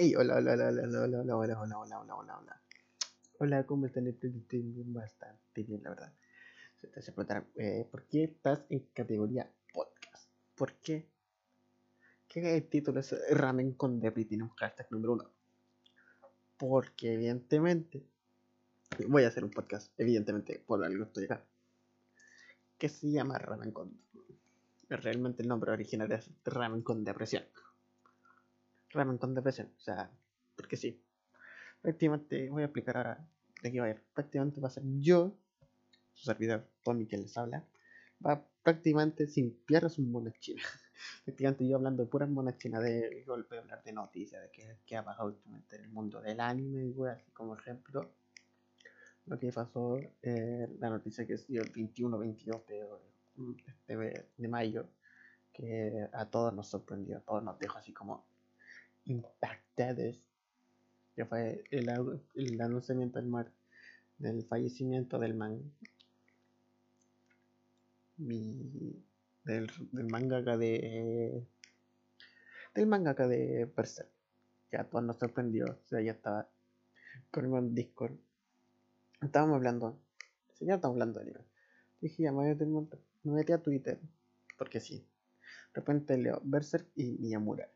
Hey, hola, hola, hola, hola, hola, hola, hola, hola, hola, hola, hola, hola. ¿cómo están? Estoy bastante bien, la verdad. Se te hace preguntar, eh, ¿por qué estás en categoría podcast? ¿Por qué? ¿Qué título es Ramen con Debris tiene un hashtag número uno? Porque evidentemente voy a hacer un podcast, evidentemente, por algo estoy acá. Que se llama Ramen con Realmente el nombre original es Ramen con Depresión. Ramen con Depresión, o sea, porque sí. Prácticamente voy a explicar ahora de qué va a ir. Prácticamente va a ser yo, su servidor Tommy que les habla, va prácticamente sin piernas un monas chinas. prácticamente yo hablando de puras monas de golpe a hablar de noticias, de qué, ha pasado últimamente en el mundo del anime, y así como ejemplo lo que pasó, eh, la noticia que dio el 21-22 de, de, mayo, que a todos nos sorprendió, a todos nos dejó así como impactados, que fue el, el anunciamiento del, mar, del fallecimiento del man. Del, del mangaka de del mangaka de Berserk que a todos nos sorprendió o sea ya estaba con el Discord estábamos hablando ya estamos hablando de anime. Dije ya me metí a Twitter porque sí de repente leo Berserk y Miyamura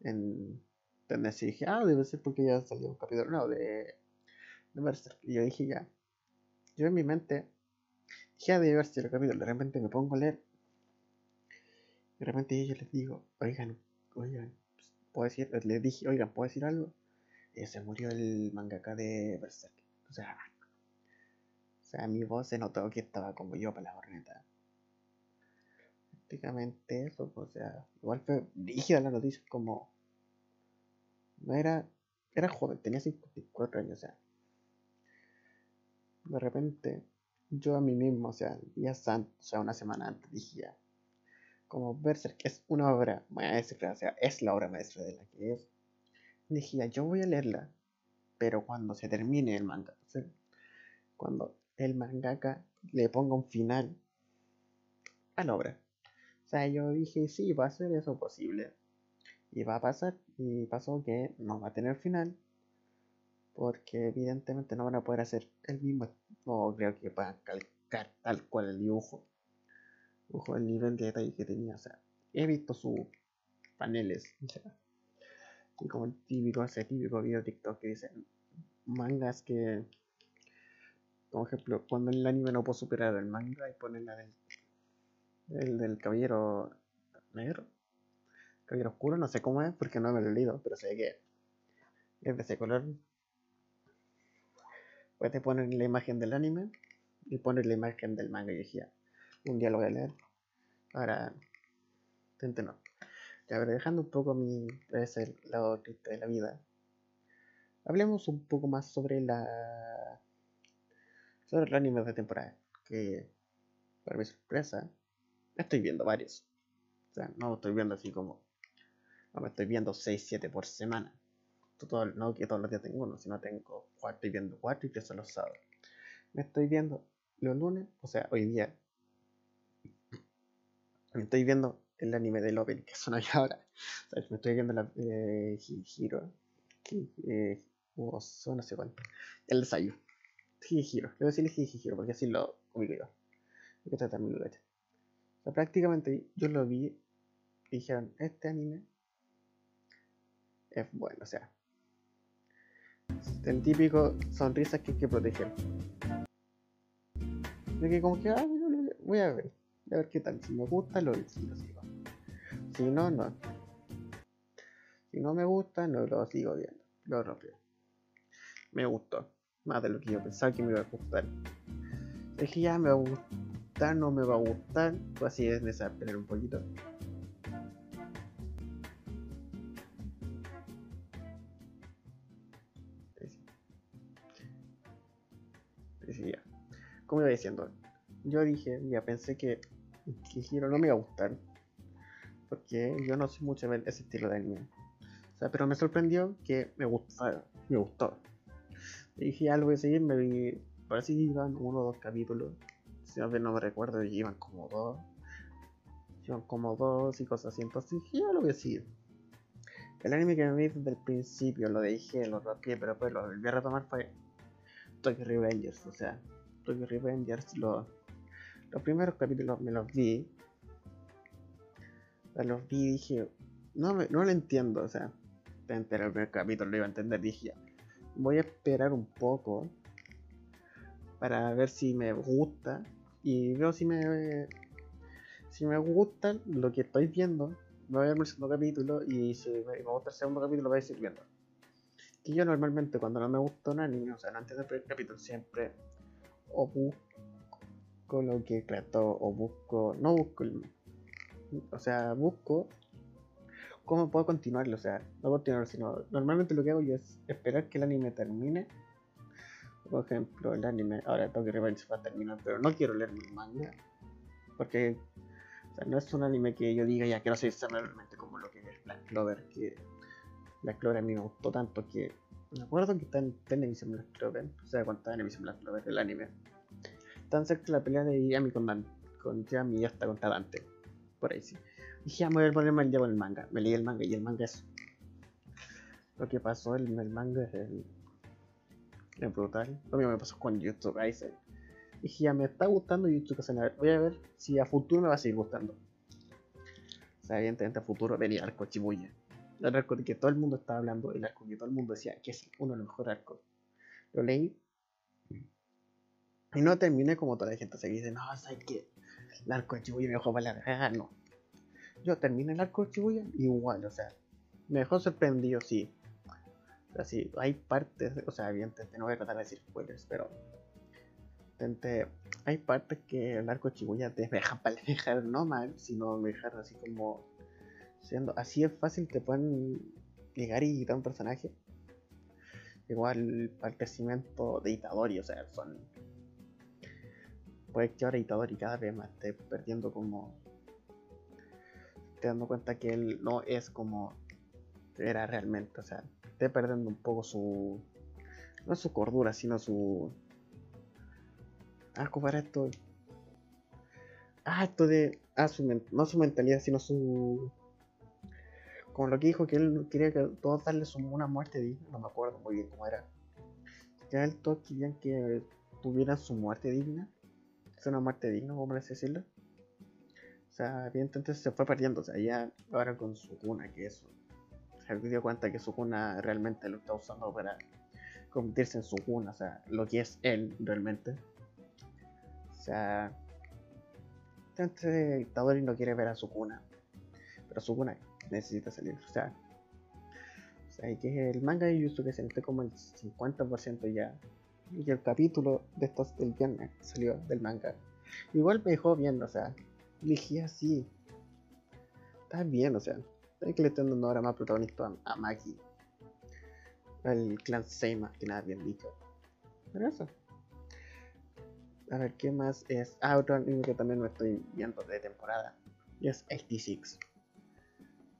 en entonces dije, ah, debe ser porque ya salió un capítulo nuevo de, de Berserk. Y yo dije, ya. Yo en mi mente dije, ah, debe haber sido el capítulo. De repente me pongo a leer. De repente yo les digo, oigan, oigan, puedo decir, les dije, oigan, ¿puedo decir algo? Y se murió el mangaka de Berserk. O sea, o sea, mi voz se notó que estaba como yo para la horneta. Prácticamente eso, o sea, igual fue rígida la noticia, como no era, era joven, tenía 54 años, o sea. De repente, yo a mí mismo, o sea, días antes, o sea, una semana antes, dije como Berserk es una obra maestra, o sea, es la obra maestra de la que es. Dije yo voy a leerla, pero cuando se termine el manga, o sea, cuando el mangaka le ponga un final a la obra. O sea, yo dije, sí, va a ser eso posible. Y va a pasar, y pasó que no va a tener final, porque evidentemente no van a poder hacer el mismo, no creo que puedan calcar tal cual el dibujo, dibujo el nivel de detalle que tenía, o sea, he visto sus paneles, y como el típico, ese típico video TikTok que dicen mangas que, como ejemplo, cuando el anime no puede superar el manga y ponen la el del caballero negro cabello oscuro, no sé cómo es porque no me lo he leído, pero sé que es de ese color. Puedes poner la imagen del anime y poner la imagen del manga y dije, un día lo voy a leer. Ahora, intento no. Ya, ver, dejando un poco mi el lado triste de la vida, hablemos un poco más sobre la sobre el anime de temporada. Que, para mi sorpresa, estoy viendo varios. O sea, no estoy viendo así como no me estoy viendo 6, 7 por semana. Todo, no que todos los días tengo uno, sino tengo 4, estoy viendo 4 y que son los sábados. Me estoy viendo los lunes, o sea, hoy día. Me estoy viendo el anime de Open que son ahora. me estoy viendo la eh, Hiro. Eh, no sé cuánto. El ensayo. Hiro. A decirle Hiro porque así lo ubico yo. Hay que tratar mi O sea, prácticamente yo lo vi y dijeron, este anime bueno, o sea. El típico sonrisa que hay que proteger. De como que, ah, voy a ver, a ver qué tal. Si me gusta, lo, sigo. Si no, no. Si no me gusta, no lo sigo viendo. Lo rompo. Me gustó. Más de lo que yo pensaba que me iba a gustar. Es que ya me va a gustar, no me va a gustar. Pues así es necesario un poquito. Como iba diciendo, yo dije, ya pensé que, Giro no me iba a gustar. Porque yo no soy mucho de ese estilo de anime. O sea, pero me sorprendió que me gustó. Me gustó. Dije, ya lo voy a seguir, me vi. Parece que iban uno o dos capítulos. Si no me recuerdo, iban como dos. Iban como dos y cosas así. Entonces dije, ya lo voy a seguir. El anime que me vi desde el principio, lo dije, lo roté, pero después lo volví a retomar fue Tokyo Revengers. O sea, Tokyo Revengers, lo, los primeros capítulos me los vi. Los vi y dije, no, me, no lo entiendo, o sea, el primer capítulo lo iba a entender, dije, voy a esperar un poco para ver si me gusta y veo si me si me gusta lo que estoy viendo me voy a ver el segundo capítulo y si me gusta el segundo capítulo voy a seguir viendo y yo normalmente cuando no me gusta un anime o sea antes del primer capítulo siempre o busco lo que trato o busco no busco o sea busco cómo puedo continuarlo o sea no continuar sino normalmente lo que hago yo es esperar que el anime termine por ejemplo, el anime, ahora Tokyo Revenge va a terminar, pero no quiero leer el manga. Porque o sea, no es un anime que yo diga ya quiero seguir realmente como lo que es Black Clover. Que Black Clover a mí me gustó tanto que me acuerdo que está en, televisión Black Clover. O sea, cuando está en emisión Black Clover, el anime. Tan cerca de la pelea de Yami con, Dan, con Yami y hasta con Dante. Por ahí sí. Dije, ya me voy a ponerme al día con el manga. Me leí el manga y el manga es. Lo que pasó en el manga es el es brutal. Lo mismo me pasó con YouTube Kaisen. Dije, ya me está gustando YouTube Kaisen. voy a ver si a futuro me va a seguir gustando. O sea, evidentemente a futuro venía Arco Chibuya. El arco de que todo el mundo estaba hablando, el arco que todo el mundo decía que es uno de los mejores arcos. Lo leí. Y no terminé como toda la gente se dice, no, ¿sabes qué? El arco de Chibuya me dejó para la ah, no. Yo terminé el arco de Chibuya igual, o sea, me dejó sorprendido, sí. Así, hay partes, o sea, evidentemente no voy a tratar de decir spoilers, pero hay partes que el arco de Chibuya te deja para dejar no mal, sino dejar así como así es fácil te pueden llegar y quitar un personaje. Igual para el crecimiento de Itadori, o sea, son puede que ahora Itadori cada vez más esté perdiendo como te dando cuenta que él no es como era realmente, o sea, esté perdiendo un poco su. No su cordura, sino su. Ah, ¿cómo era esto? Ah, esto de. Ah, su no su mentalidad, sino su. Como lo que dijo que él quería que todos darle una muerte digna. No me acuerdo muy bien cómo era. Que él todos querían que tuvieran su muerte digna. Es una muerte digna, ¿cómo así decirlo? O sea, evidentemente se fue perdiendo. O sea, ya ahora con su cuna, que es se dio cuenta que su cuna realmente lo está usando para convertirse en su cuna, o sea, lo que es él realmente. O sea, este Itadori no quiere ver a su cuna, pero su cuna necesita salir, o sea, o sea, que el manga de Yusuke se esté como el 50% ya. Y el capítulo de estos del viernes salió del manga. Igual me dejó bien, o sea, dije así. Está bien, o sea, hay que le estén dando ahora más protagonista a, Maki. Al clan Seima, que nada bien dicho. Pero eso. A ver, ¿qué más es? Ah, otro anime que también me estoy viendo de temporada. Y es 86.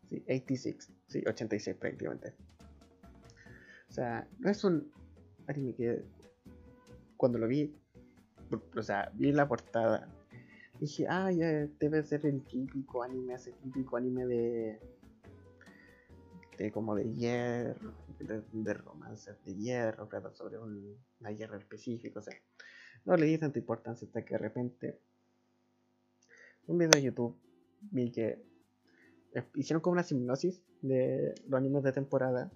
Sí, 86. Sí, 86 prácticamente. O sea, no es un anime que cuando lo vi, o sea, vi la portada. Dije, ah, ya debe ser el típico anime, ese típico anime de como de hierro, de, romances de hierro, trata sobre un, una hierro específico, o sea, no le di tanta importancia hasta que de repente un video de YouTube vi que hicieron como una simnosis de los animes de temporada.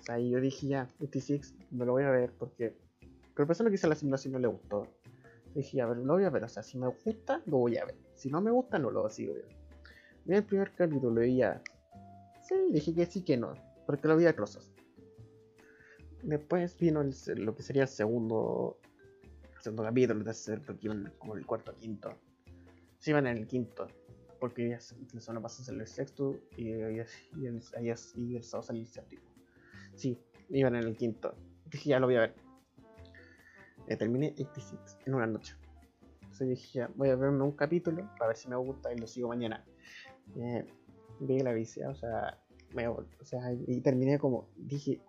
O sea, y yo dije ya, 86 me lo voy a ver porque pero persona que hizo la simulación no le gustó. Dije, a ver, lo voy a ver, o sea, si me gusta, lo voy a ver. Si no me gusta, no lo sigo viendo. Vi el primer capítulo y ya Sí, dije que sí que no, porque lo vi a trozos. Después vino lo que sería el segundo, segundo capítulo, el tercer, porque iban como el cuarto quinto. Sí, iban en el quinto, porque ya la semana pasada salió el sexto y, y, el, el sábado salió el séptimo. Sí, iban en el quinto. Dije, ya lo voy a ver. Eh, terminé 86 en una noche. Entonces dije, ya voy a verme un capítulo para ver si me gusta y lo sigo mañana. Eh, vi la vicia, o sea, o sea, y terminé como, dije,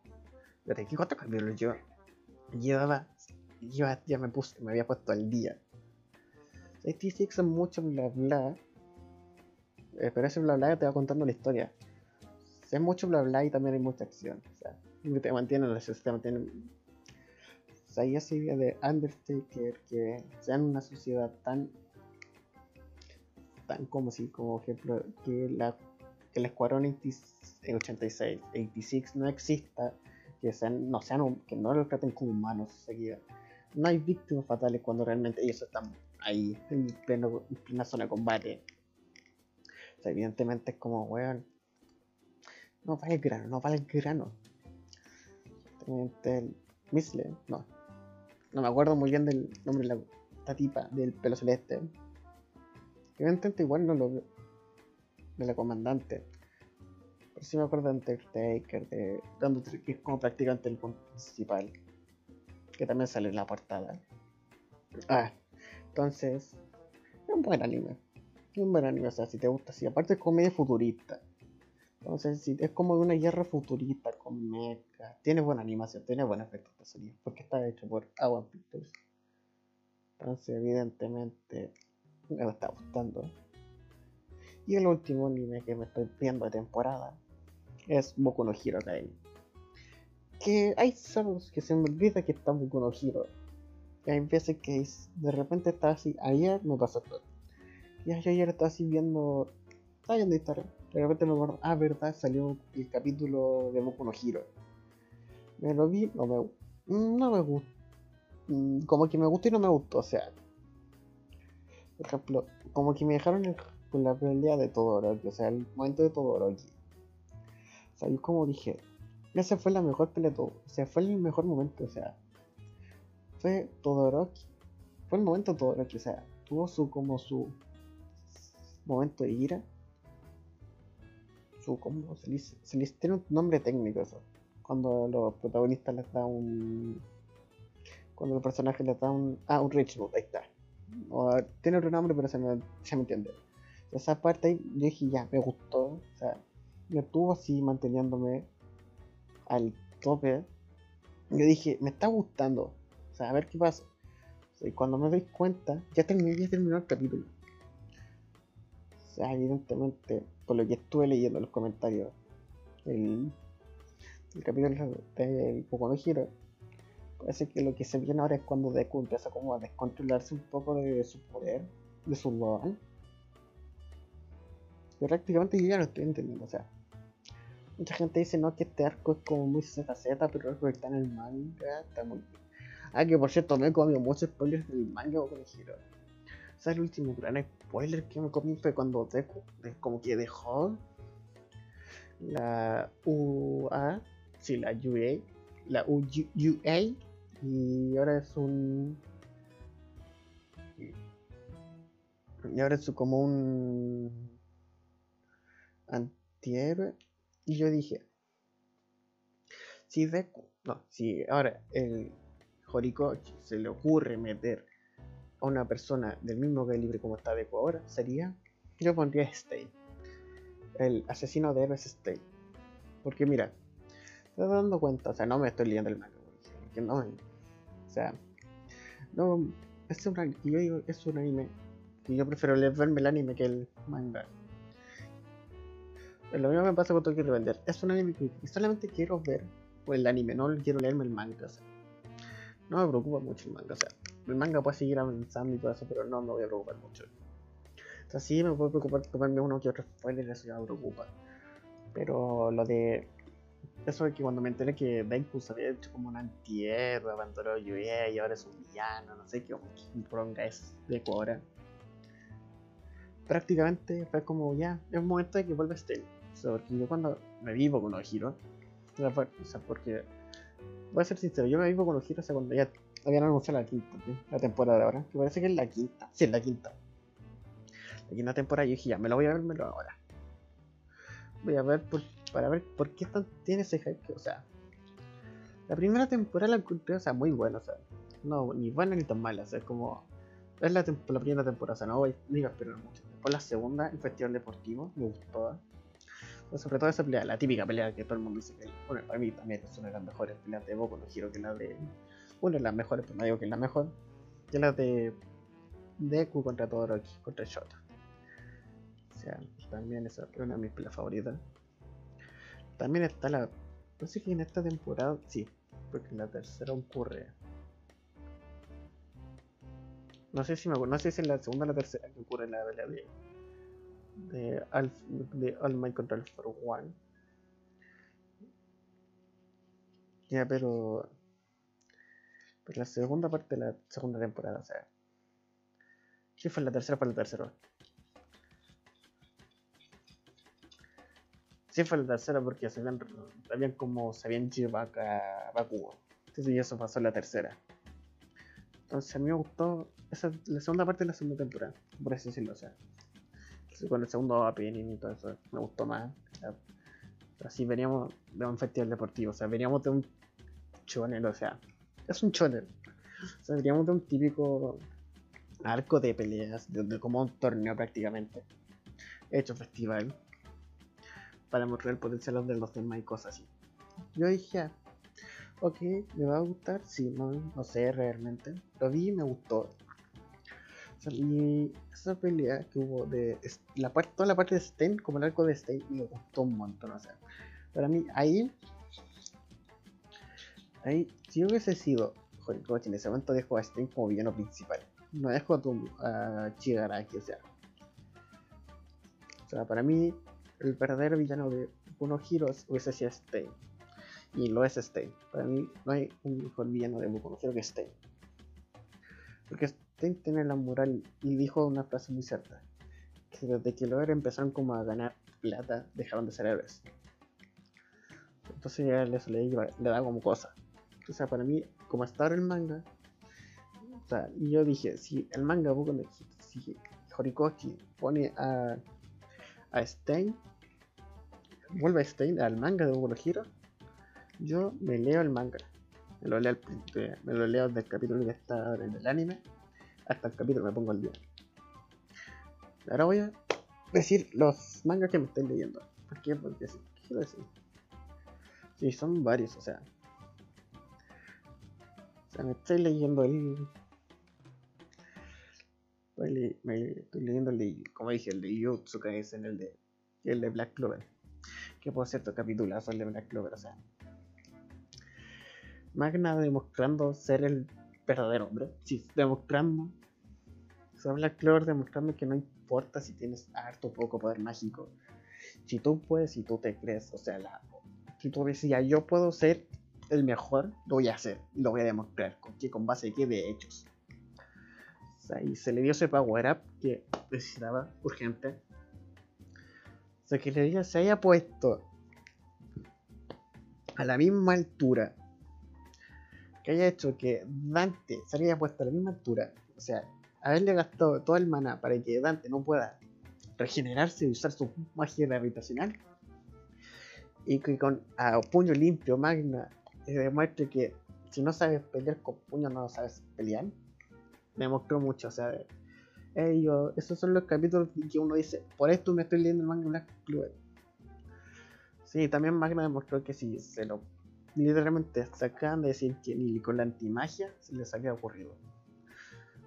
¿de qué cuántos capítulos yo? Llevaba, yo ya me puse, me había puesto al día. Este son mucho bla bla, pero ese bla bla te va contando la historia. Es mucho bla bla y también hay mucha acción. O sea, te mantienen la te mantienen. O sea, y esa idea de Undertaker que sea en una sociedad tan. tan como si, como ejemplo, que la que el escuadrón 86, 86 no exista, que sean, no sean, que no lo traten como humanos seguida. No hay víctimas fatales cuando realmente ellos están ahí en plena zona de combate. Evidentemente es como, weón, no vale el grano, no vale el grano. El Misle, no. No me acuerdo muy bien del nombre de la, tipa del pelo celeste. Evidentemente igual no lo veo. De la comandante. Pero sí me acuerdo de Undertaker, de Undertaker, que es como prácticamente el principal. Que también sale en la portada. Ah, entonces, es un buen anime. Un buen anime, o sea, si te gusta así. Aparte es comedia futurista. Entonces, si es como una guerra futurista con mecha. Tiene buena animación, tiene buen efecto de sonido. Porque está hecho por Awan Pictures. Entonces, evidentemente, me está gustando. Y el último anime que me estoy viendo de temporada es Boku no Hero Academy. Que hay sabes que se me olvida que está Boku no Hero. Y hay veces que de repente está así. Ayer me pasó todo. Y ayer estaba así viendo. Estaba viendo historia de repente me acuerdo, ah, verdad, salió el capítulo de Boku no Hero. Me lo vi, no me, no me gustó. Mm, como que me gustó y no me gustó, o sea. Por ejemplo, como que me dejaron con la pelea de Todoroki, o sea, el momento de Todoroki. O sea, yo como dije, esa fue la mejor pelea de todo, o sea, fue el mejor momento, o sea. Fue Todoroki. Fue el momento de Todoroki, o sea, tuvo su como su momento de ira su ¿cómo se les, tiene un nombre técnico eso. Cuando los protagonistas les da un. Cuando el personaje les da un. Ah, un rich ahí está. tiene otro nombre, pero se me, se me entiende. Esa parte ahí, yo dije, ya, me gustó. O sea, me estuvo así manteniéndome al tope. Yo dije, me está gustando. O sea, a ver qué pasa. y cuando me doy cuenta, ya terminé, ya terminó el capítulo. O sea, evidentemente por lo que estuve leyendo en los comentarios, el, el capítulo del Poco no Giro, parece que lo que se viene ahora es cuando Deku empieza como a descontrolarse un poco de su poder, de su don. Y prácticamente yo ya lo estoy entendiendo, o sea. Mucha gente dice no que este arco es como muy ZZ, pero el arco que está en el manga está muy bien. Ah, que por cierto me he comido muchos spoilers del manga o con giro. Sea, el último gran spoiler que me comí fue cuando Deku como que dejó la UA, sí, la UA, la UA, y ahora es un. Y ahora es como un antihéroe. Y yo dije, si Deku, no, si ahora el Horikoshi se le ocurre meter a una persona del mismo calibre como está Deku ahora, sería, yo pondría Stay. El asesino de héroes Stay. Porque mira, estoy dando cuenta, o sea, no me estoy leyendo el manga, porque no, o sea, no, es un, yo digo, es un anime y yo prefiero leer, verme el anime que el manga. Lo mismo me pasa con Tokyo Revender. Es un anime que solamente quiero ver el anime, no quiero leerme el manga. O sea, no me preocupa mucho el manga. O sea, el manga puede seguir avanzando y todo eso, pero no me voy a preocupar mucho. O sea, sí me puedo preocupar tomarme uno que otro spoiler, eso ya me preocupa. Pero lo de. Eso de que cuando me enteré que Deku se había hecho como un antihéroe, abandonó Yue y ahora es un villano, no sé qué, un pronga es Deku ahora. Prácticamente fue como ya, es un momento de que vuelva Stell. O sea, porque yo cuando me vivo con los giros, o sea, porque voy a ser sincero, yo me vivo con los giros o sea, cuando ya habían anunciado la quinta, la temporada de ahora, que parece que es la quinta, sí, es la quinta. La quinta temporada, yo dije, ya, me lo voy a ver, me lo ahora. Voy a ver para ver por qué tiene ese hype, o sea, la primera temporada la encontré, o sea, muy buena, o sea, no, ni buena ni tan mala, o sea, es como, es la, primera temporada, o sea, no voy, ni a esperar mucho. Después la segunda, el Festival Deportivo, me gustó. sobre todo esa pelea, la típica pelea que todo el mundo dice que, bueno, para mí también es una de las mejores peleas de Boku, no quiero que la de una de las mejores, pero no digo que es la mejor, que la de Deku contra Todoroki, contra Shota. O sea, también esa es una de mis peleas favoritas. También está la. No sé que en esta temporada. Sí, porque en la tercera ocurre. No sé si me acuerdo, no sé si en la segunda o la tercera que ocurre la pelea de. De, Alf, de All Might contra Alpha One. Ya, pero. Pero la segunda parte de la segunda temporada, o sea. Si fue la tercera, fue la tercera. Sí fue la tercera porque se habían, habían como se habían llevado a Bakugo. Entonces eso pasó en la tercera. Entonces a mí me gustó esa, la segunda parte de la segunda temporada, por así decirlo. O sea, con el segundo opening y todo eso me gustó más. así veníamos de un festival deportivo, o sea, veníamos de un chonel, o sea, es un chonel. O de un típico arco de peleas, de como un torneo prácticamente. Hecho festival para mostrar el potencial de los demás y cosas así. Yo dije, ah, ok, me va a gustar, sí, no, sé realmente. Lo vi y me gustó. y esa pelea que hubo de la parte, toda la parte de Stein, como el arco de Stein, me gustó un montón. O para mí, ahí, ahí, si hubiese sido, joder, en ese momento dejo a Stein como villano principal. No dejo a, tu, a Chigaraki, o sea. O sea, para mí, el verdadero villano de Boku Heroes hubiese sido Stein. Y lo es Stein. Para mí no hay un mejor villano de Boku que Stein. Porque Stein tiene la moral y dijo una frase muy cierta. Que desde que los empezaron como a ganar plata, dejaron de ser héroes. Entonces ya eso le, le da como cosa. O sea, para mí, como está el manga, o sea, y yo dije, si el manga si Horikoshi pone a a Stein, vuelve a Stein al manga de Boku no yo me leo el manga. Me lo leo, me lo leo desde el capítulo que está en el anime hasta el capítulo me pongo al día. Ahora voy a decir los mangas que me estoy leyendo. ¿Por qué? Porque sí, quiero decir. Sí, son varios, o sea. Me estoy leyendo el estoy leyendo el de, como dije, el de Yotsuka es en el de, el de Black Clover. Que por cierto, capitulazo el de Black Clover, o sea. Magna demostrando ser el verdadero hombre. Sí, demostrando. O sea, Black Clover demostrando que no importa si tienes harto o poco poder mágico. Si tú puedes y tú te crees, o sea, si tú decías yo puedo ser el mejor, lo voy a hacer y lo voy a demostrar. ¿Con? Con base de qué? De hechos y se le dio ese power up que necesitaba urgente. O sea, que le diga, se haya puesto a la misma altura. Que haya hecho que Dante se haya puesto a la misma altura. O sea, haberle gastado todo el mana para que Dante no pueda regenerarse y usar su magia gravitacional. Y que con a puño limpio Magna le demuestre que si no sabes pelear con puño no sabes pelear me mostró mucho. O sea, ellos, esos son los capítulos que uno dice, por esto me estoy leyendo el manga Black Clover. Sí, también Magna demostró que si se lo literalmente sacan de decir que ni con la antimagia se les había ocurrido.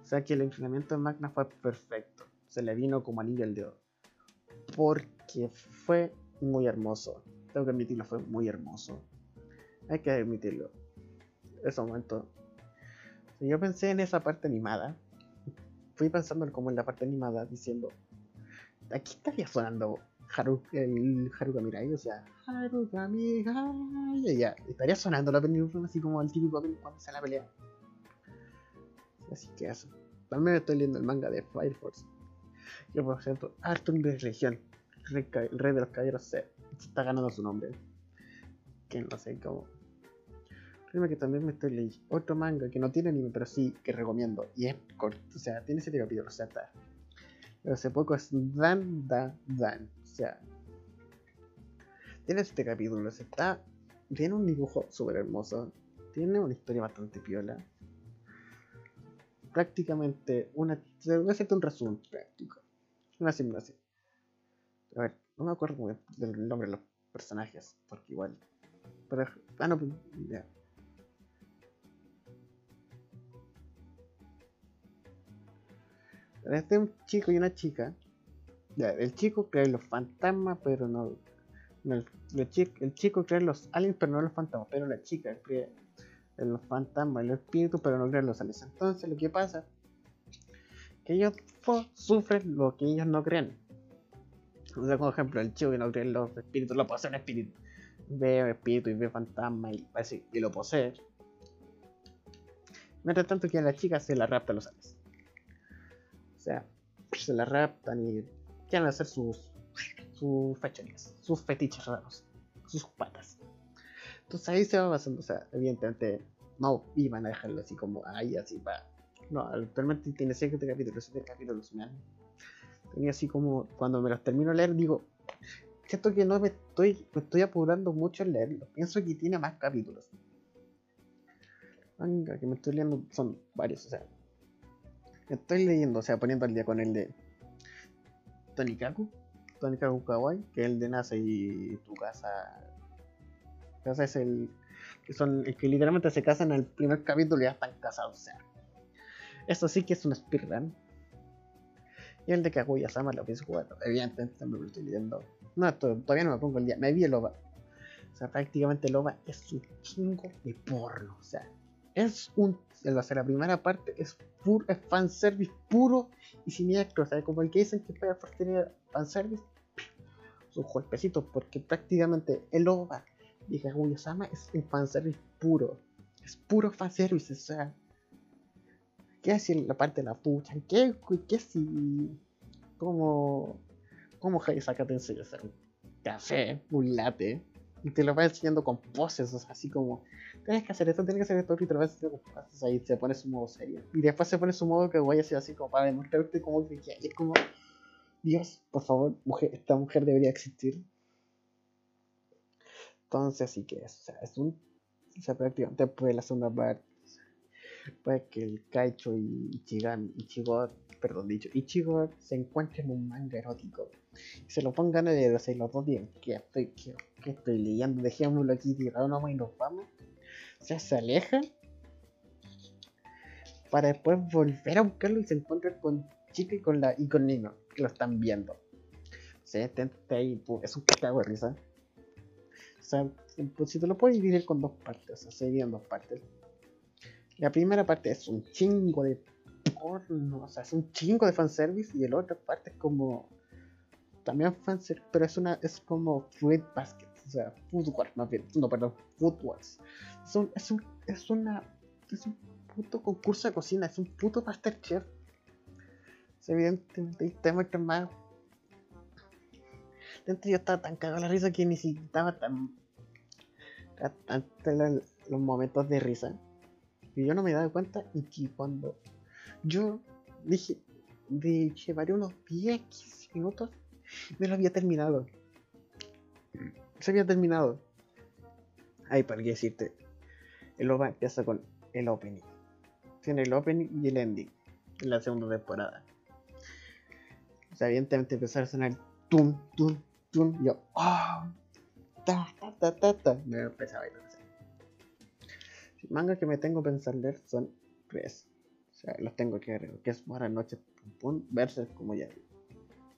O sea que el entrenamiento de Magna fue perfecto. Se le vino como anillo al dedo. Porque fue muy hermoso. Tengo que admitirlo, fue muy hermoso. Hay que admitirlo. Ese momento yo pensé en esa parte animada. Fui pensando como en la parte animada, diciendo, aquí estaría sonando Haru, el Haruka Mirai, o sea, Haruka Mirai, ya, estaría sonando la película así como el típico cuando se la pelea. Así que eso. También estoy leyendo el manga de Fire Force. Yo, por cierto, Arthur de Región, el rey de los caballeros, se está ganando su nombre. Que no sé cómo que también me estoy leyendo otro manga que no tiene anime, pero sí que recomiendo. Y es corto, o sea, tiene 7 capítulos, o sea, está. Pero hace poco es Dan Dan Dan. O sea, tiene 7 capítulos, está. Tiene un dibujo súper hermoso. Tiene una historia bastante piola. Prácticamente una. Voy a hacerte un resumen práctico. Una simulación. A ver, no me acuerdo del nombre de los personajes, porque igual. Pero, ah, no, ya. Este un chico y una chica. el chico cree los fantasmas, pero no, El, chico, cree los aliens, pero no los fantasmas. Pero la chica cree los fantasmas, en el espíritu, pero no cree los aliens. Entonces, lo que pasa que ellos sufren lo que ellos no creen. O sea, ejemplo, el chico que no cree los espíritus lo posee un espíritu. Ve espíritu y ve fantasma y, lo posee. Mientras tanto que a la chica se la raptan los aliens. O sea, se la raptan y quieren hacer sus, sus fechorías, sus fetiches raros, sus patas. Entonces ahí se va pasando, o sea, evidentemente no iban a dejarlo así como ahí, así para. No, actualmente tiene 7 capítulos, 7 capítulos, man. Tenía así como, cuando me los termino de leer, digo, siento que no me estoy, me estoy apurando mucho en leerlo. Pienso que tiene más capítulos. Venga, que me estoy leyendo son varios, o sea. Estoy leyendo, o sea, poniendo al día con el de Tonikaku, Tonikaku Kawaii, que es el de NASA y tu casa. Casa es el que son el que literalmente se casan en el primer capítulo y ya están casados, o sea. Eso sí que es un speedrun. Y el de Kaguya-sama lo pienso jugar. Evidentemente me lo estoy leyendo. No, todavía no me pongo el día. Me vi el OVA. O sea, prácticamente el OVA es un chingo de porno. O sea, es un. O sea, la primera parte es puro, es fanservice puro y siniestro. O sea, como el que dicen que por tener fanservice. Sus golpecitos, porque prácticamente el OVA de Kaguya-sama es un fanservice puro. Es puro fanservice, o sea. ¿Qué decir la parte de la pucha? ¿Qué, qué si. Como. Como Hayasaka te enseña a hacer un café, un latte, y te lo va enseñando con poses, o sea, así como. Tienes que hacer esto, tienes que hacer esto, y te lo va enseñando con poses, ahí se pone su modo serio. Y después se pone su modo que voy a hacer así como para demostrarte como que es como. Dios, por favor, mujer, esta mujer debería existir. Entonces, así que es, o sea, es un. O sea, prácticamente después de la segunda parte puede que el Kaicho y Ichigami, Ichigo, perdón dicho, Ichigo se encuentren en un manga erótico y se lo pongan a leer, o sea, los dos días que estoy, que, estoy leyendo, dejémoslo aquí tirado nomás y nos vamos, o sea, se alejan para después volver a buscarlo y se encuentran con chica y con la y con niño que lo están viendo. O sea, este, ahí, es un cago de risa. O sea, pues, si te lo puedes dividir con dos partes, o sea, se en dos partes. La primera parte es un chingo de porno, o sea, es un chingo de fanservice y la otra parte es como también fanservice, pero es una es como fruit basket, o sea, food wars, más bien, no, perdón, food wars. Es un, es un, es una, es un puto concurso de cocina, es un puto Masterchef. Es evidentemente te muestran más. Dentro yo estaba tan cagado la risa que ni siquiera estaba tan. los momentos de risa y yo no me daba cuenta y que cuando yo dije, de llevaré unos 10, 15 minutos, me lo había terminado. Se había terminado. Ay, para qué decirte, el OVA empieza con el opening. Tiene el opening y el ending en la segunda temporada. O sea, evidentemente empezó a sonar tum, tum, tum. Y yo, oh, ta, ta, ta, ta, ta. Me empezaba a bailar mangas que me tengo pensar leer son tres. O sea, los tengo que ver, que es Buenas noches, pum, pum, como ya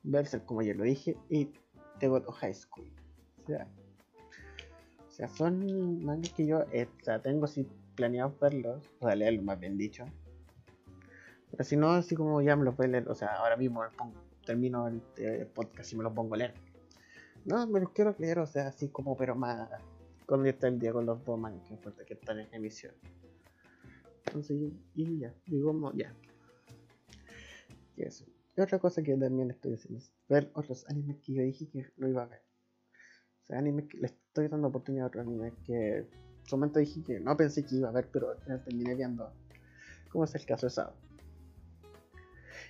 Berserk como ya lo dije, y tengo High School. O sea, o sea, son mangas que yo eh, tengo así planeado verlos, o sea, leerlos más bien dicho. Pero si no, así como ya me los voy a leer, o sea, ahora mismo termino el, el, podcast y me los pongo a leer. No, me los quiero leer, o sea, así como, pero más cuando está el día con los dos mangas que están en emisión. Entonces, y ya, digo, ya. Y eso. Otra cosa que también estoy haciendo es ver otros animes que yo dije que no iba a ver. O sea, animes que le estoy dando oportunidad a otros animes que en dije que no pensé que iba a ver, pero terminé viendo. Como es el caso de Sao.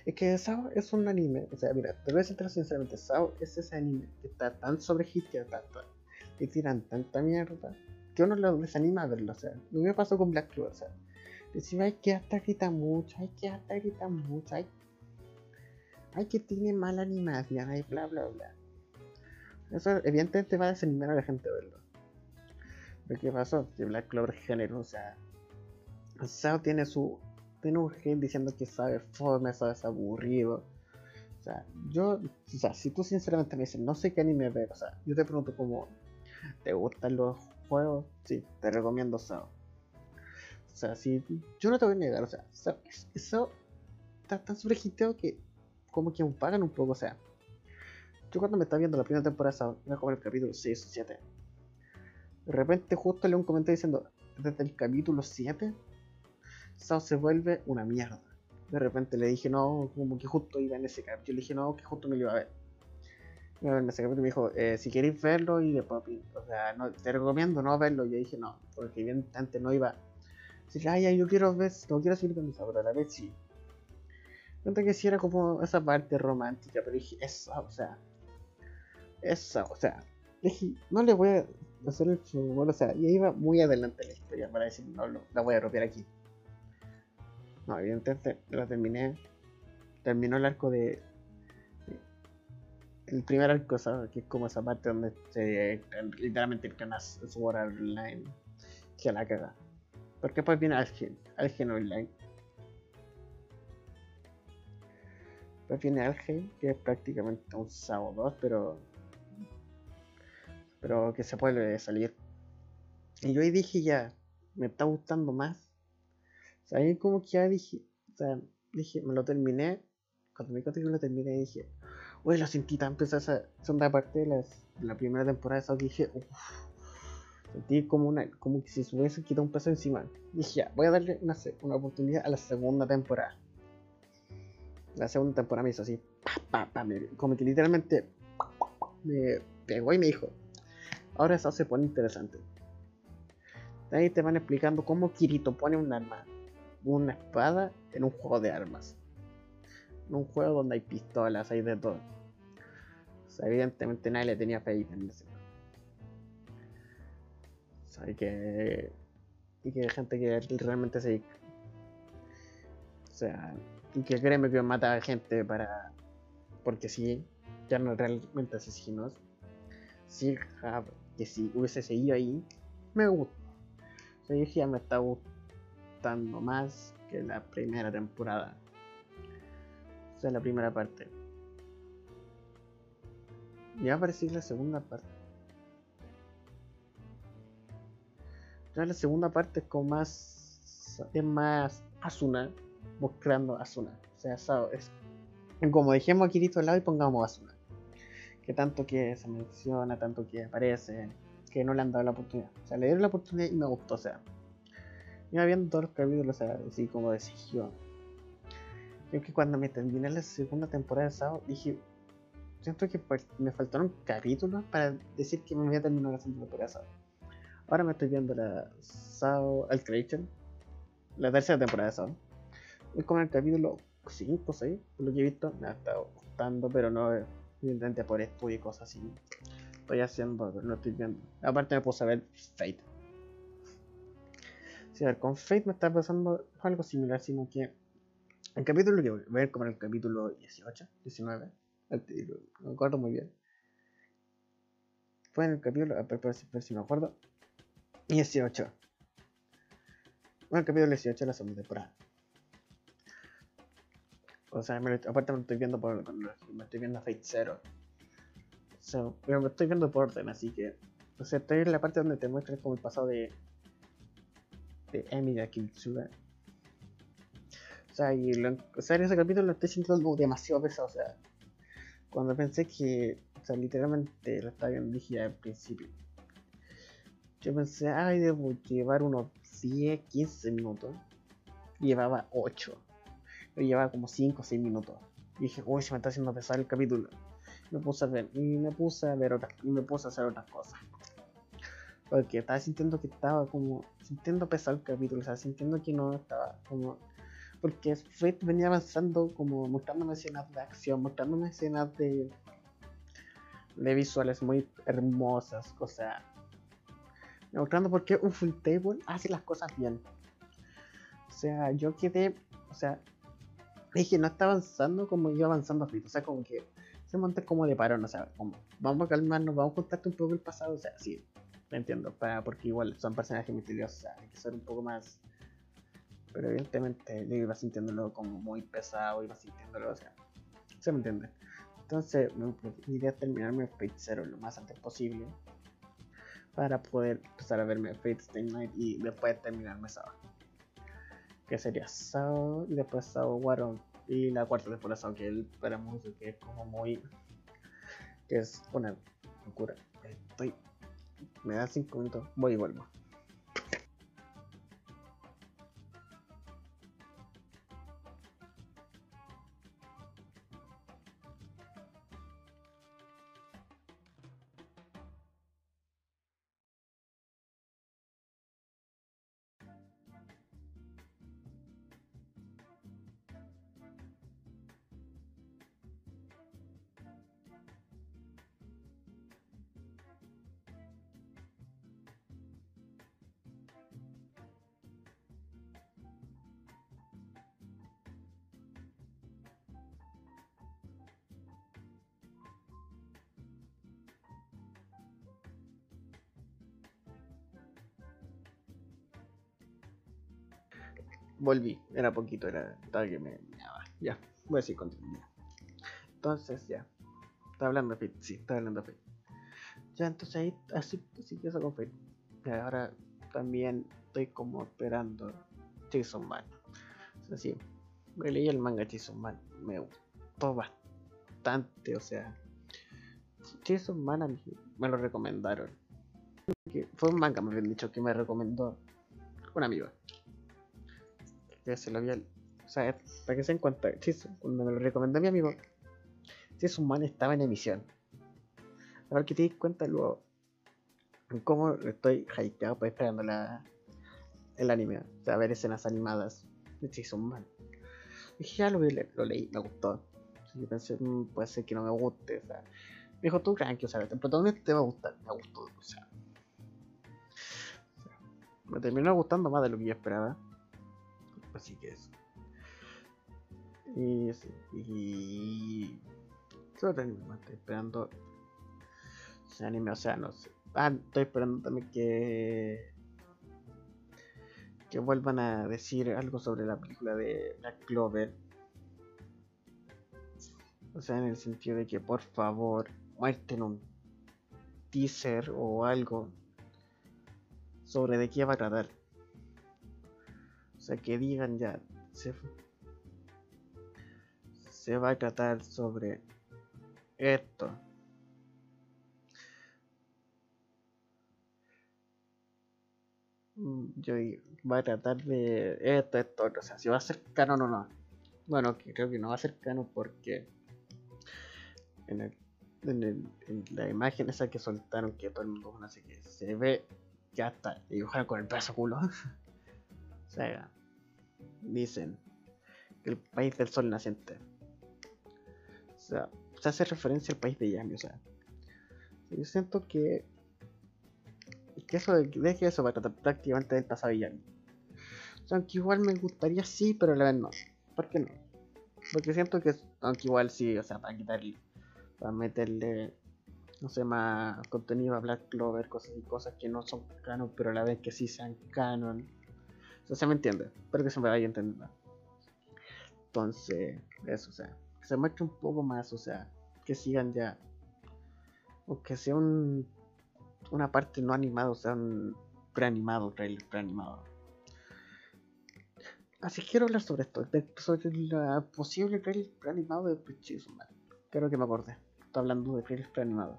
Es que Sao es un anime, o sea, mira, te voy a decir sinceramente, Sao es ese anime que está tan sobregisteado, tanto y tiran tanta mierda que uno lo desanima a verlo. O sea, lo mismo pasó con Black Clover. O sea, decía, hay que hasta grita mucho, hay que hasta grita mucho, hay, hay que tiene mala animación, hay bla bla bla. Eso evidentemente va a desanimar a la gente a verlo. Pero ¿qué pasó? Que Black Clover generó, o sea, Sao tiene su. Tiene un gen diciendo que sabe fome, sabe aburrido, O sea, yo, o sea, si tú sinceramente me dices, no sé qué anime ver, o sea, yo te pregunto como, ¿te gustan los juegos? Sí, te recomiendo Sao. O sea, si yo no te voy a negar, o sea, eso está tan sobregiteado que como que aún pagan un poco, o sea. Yo cuando me estaba viendo la primera temporada, Sao, iba a comer el capítulo 6 o 7. De repente justo leo un comentario diciendo, desde el capítulo 7, Sao se vuelve una mierda. De repente le dije, no, como que justo iba en ese capítulo. Yo le dije, no, que justo me lo iba a ver. Y en ese capítulo me dijo, eh, si queréis verlo y de papi, o sea, no, te recomiendo no verlo. Yo dije, no, porque evidentemente no iba. Decir, ay, yo quiero ver, no quiero seguir con esa, pero a la vez sí. Cuenta que sí era como esa parte romántica, pero dije, esa, o sea, esa, o sea, dije, no le voy a hacer el fútbol, o sea, y iba muy adelante la historia para decir, no, no la voy a ropear aquí. No, evidentemente la terminé. Terminó el arco de. el primer arco, ¿sabes? Que es como esa parte donde se literalmente el canal Sword Online. Que la caga. Porque pues viene Algen, Algen Online. Pues viene Algen, que es prácticamente un SAO 2, pero. Pero que se puede salir. Y yo ahí dije ya, me está gustando más ahí como que ya dije, o sea, dije, me lo terminé. Cuando me conté que lo terminé, dije, uy, lo sentí tan pesada esa segunda parte de, las, de la primera temporada. Eso dije, uff, sentí como, una, como que si se hubiese quitado un peso encima. Dije, ya, voy a darle una, una oportunidad a la segunda temporada. La segunda temporada me hizo así, pa, pa, me, como que literalmente me pegó y me dijo, ahora eso se pone interesante. Ahí te van explicando cómo Kirito pone un arma una espada en un juego de armas. En un juego donde hay pistolas, hay de todo. O sea, evidentemente nadie le tenía fe en ese. O sea, y que. Y que hay gente que realmente se. O sea, y que créeme que mata a gente para. Porque si ya no realmente asesinos. Si que si hubiese seguido ahí, me gusta. Yo ya me está gustando más que la primera temporada. O sea, la primera parte. Ya va a la segunda parte. Ya la segunda parte es como más. Es más Asuna. Buscando Asuna. O sea, es. Como dejemos a Kirito al lado y pongamos Asuna. Que tanto que se menciona, tanto que aparece. Que no le han dado la oportunidad. O sea, le dieron la oportunidad y me gustó. O sea, Iba viendo todos los capítulos así como de Sigio. Creo que cuando me terminé la segunda temporada de Sao, dije, siento que me faltaron capítulos para decir que me había terminado la segunda temporada de Sao. Ahora me estoy viendo la Sao Al Creation, la tercera temporada de Sao. Voy como el capítulo 5 o 6, por lo que he visto, me ha estado gustando, pero no evidentemente por estudio y cosas así. Estoy haciendo, pero no estoy viendo. Aparte me puse a ver Fate a ver, con Fate me está pasando algo similar, sino que el capítulo que voy a ver como el capítulo 18, 19, me acuerdo muy bien. Fue en el capítulo, a ver, si me acuerdo, 18. Bueno, el capítulo 18 de la segunda temporada. O sea, aparte me estoy viendo por. Me estoy viendo Fate 0. O sea, pero me estoy viendo por orden, así que. O sea, estoy en la parte donde te muestran como el pasado de, de Emilia Kitsura. O sea, y lo, en ese capítulo lo estoy sintiendo demasiado pesado. O sea, cuando pensé que, o sea, literalmente lo estaba viendo, dije al principio. Yo pensé, ay, debo llevar unos 10, 15 minutos. Llevaba 8. Yo llevaba como 5 o 6 minutos. Y dije, uy, se me está haciendo pesado el capítulo. Me puse a ver, y me puse a ver otras, y me puse a hacer otras cosas. Porque estaba sintiendo que estaba como. Sintiendo pesado el capítulo, o sea, sintiendo que no estaba como. Porque Fate venía avanzando, como mostrándome escenas de acción, mostrándome escenas de. de visuales muy hermosas, o sea. Mostrando por qué un full table hace las cosas bien. O sea, yo quedé. O sea, dije, no está avanzando como yo avanzando Fate, o sea, como que se monta como de parón, o sea, como vamos a calmarnos, vamos a contarte un poco el pasado, o sea, sí, entiendo, para, porque igual son personajes misteriosos, hay que ser un poco más. Pero evidentemente yo iba sintiéndolo como muy pesado, iba sintiéndolo, o sea, ¿Se me entiende? Entonces, mi idea es terminarme Fate Zero lo más antes posible. Para poder empezar a verme Fate Stay Night y después terminarme Sao. Que sería Sao y después Sao Warren. Y la cuarta temporada Sao que él para mucho que es como muy. que es una locura. Estoy. Me da 5 minutos, voy y vuelvo. Volví, era poquito, era tal que me Ya, voy a seguir continuando. Entonces, ya. Está hablando Fit, sí, está hablando Fit. Ya, entonces ahí, así, así que eso con Fit. ahora también estoy como esperando Jason Man. O sea, sí, me leí el manga Jason Man, me gustó bastante, o sea. Jason Man a mí me lo recomendaron. Fue un manga, me habían dicho, que me recomendó un amigo que se lo había. O sea, para que se den cuenta, cuando me lo recomendó mi amigo, un Man estaba en emisión. A ver que te di cuenta luego cómo estoy hypeado para esperando la, el anime. O sea, ver escenas animadas de un Man. Dije, ya lo, lo leí, me gustó. Y pensé, mm, puede ser que no me guste. O sea, me dijo, tú tranqui, o sea, el protagonista te va a gustar. Me gustó, o sea. Me terminó gustando más de lo que yo esperaba. Así que eso. Y, y ¿Qué otro anime estoy esperando? Ese anime, o sea, no sé. Ah, estoy esperando también que. Que vuelvan a decir algo sobre la película de Black Clover. O sea, en el sentido de que por favor muestren un teaser o algo sobre de qué va a tratar. O sea, que digan ya, se, se va a tratar sobre esto. Mm, yo va a tratar de esto, esto, o sea, si va a ser canon o no. Bueno, creo que no va a ser canon porque en, el, en, el, en la imagen esa que soltaron, que todo el mundo conoce, que se ve ya está dibujada con el pedazo culo. O sea, dicen que el país del sol naciente. O sea, se hace referencia al país de Yami, o sea. Yo siento que. Que eso de, que eso va a tratar prácticamente del pasado de Yami. O sea, aunque igual me gustaría sí, pero a la vez no. ¿Por qué no? Porque siento que, aunque igual sí, o sea, para quitarle, para meterle, no sé, más contenido a Black Clover, cosas y cosas que no son canon, pero a la vez que sí sean canon sea, se me entiende. Espero que se me vaya entendiendo. Entonces, eso, o sea, que se muestre un poco más, o sea, que sigan ya. O que sea un, una parte no animada, o sea, un preanimado, trailer preanimado. Así quiero hablar sobre esto, sobre la posible trailer preanimado de Man. Creo que me acordé. Estoy hablando de trailer preanimado.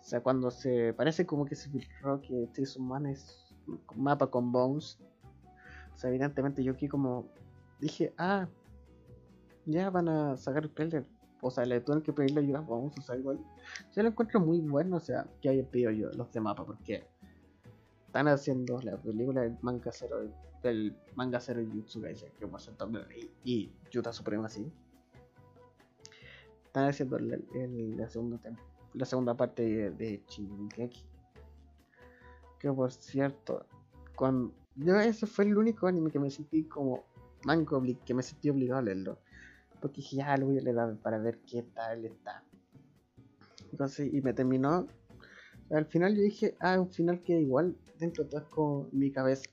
O sea, cuando se parece como que se filtró que Jason Man es un mapa con Bones o sea, evidentemente yo aquí como dije, ah, ya van a sacar el trailer. O sea, le tuvieron que pedirle ayuda vamos a usar igual. Yo lo encuentro muy bueno, o sea, que hayan pedido yo los de mapa, porque están haciendo la película del manga cero del manga cero Jutsu que por cierto, y, y Yuta Suprema sí. Están haciendo la, segunda la segunda parte de, de Que por cierto, cuando yo ese fue el único anime que me sentí como manco, que me sentí obligado a leerlo. Porque dije, ya lo voy a leer para ver qué tal está. Entonces, y me terminó. Al final yo dije, ah, un final que igual dentro de todo es como mi cabeza.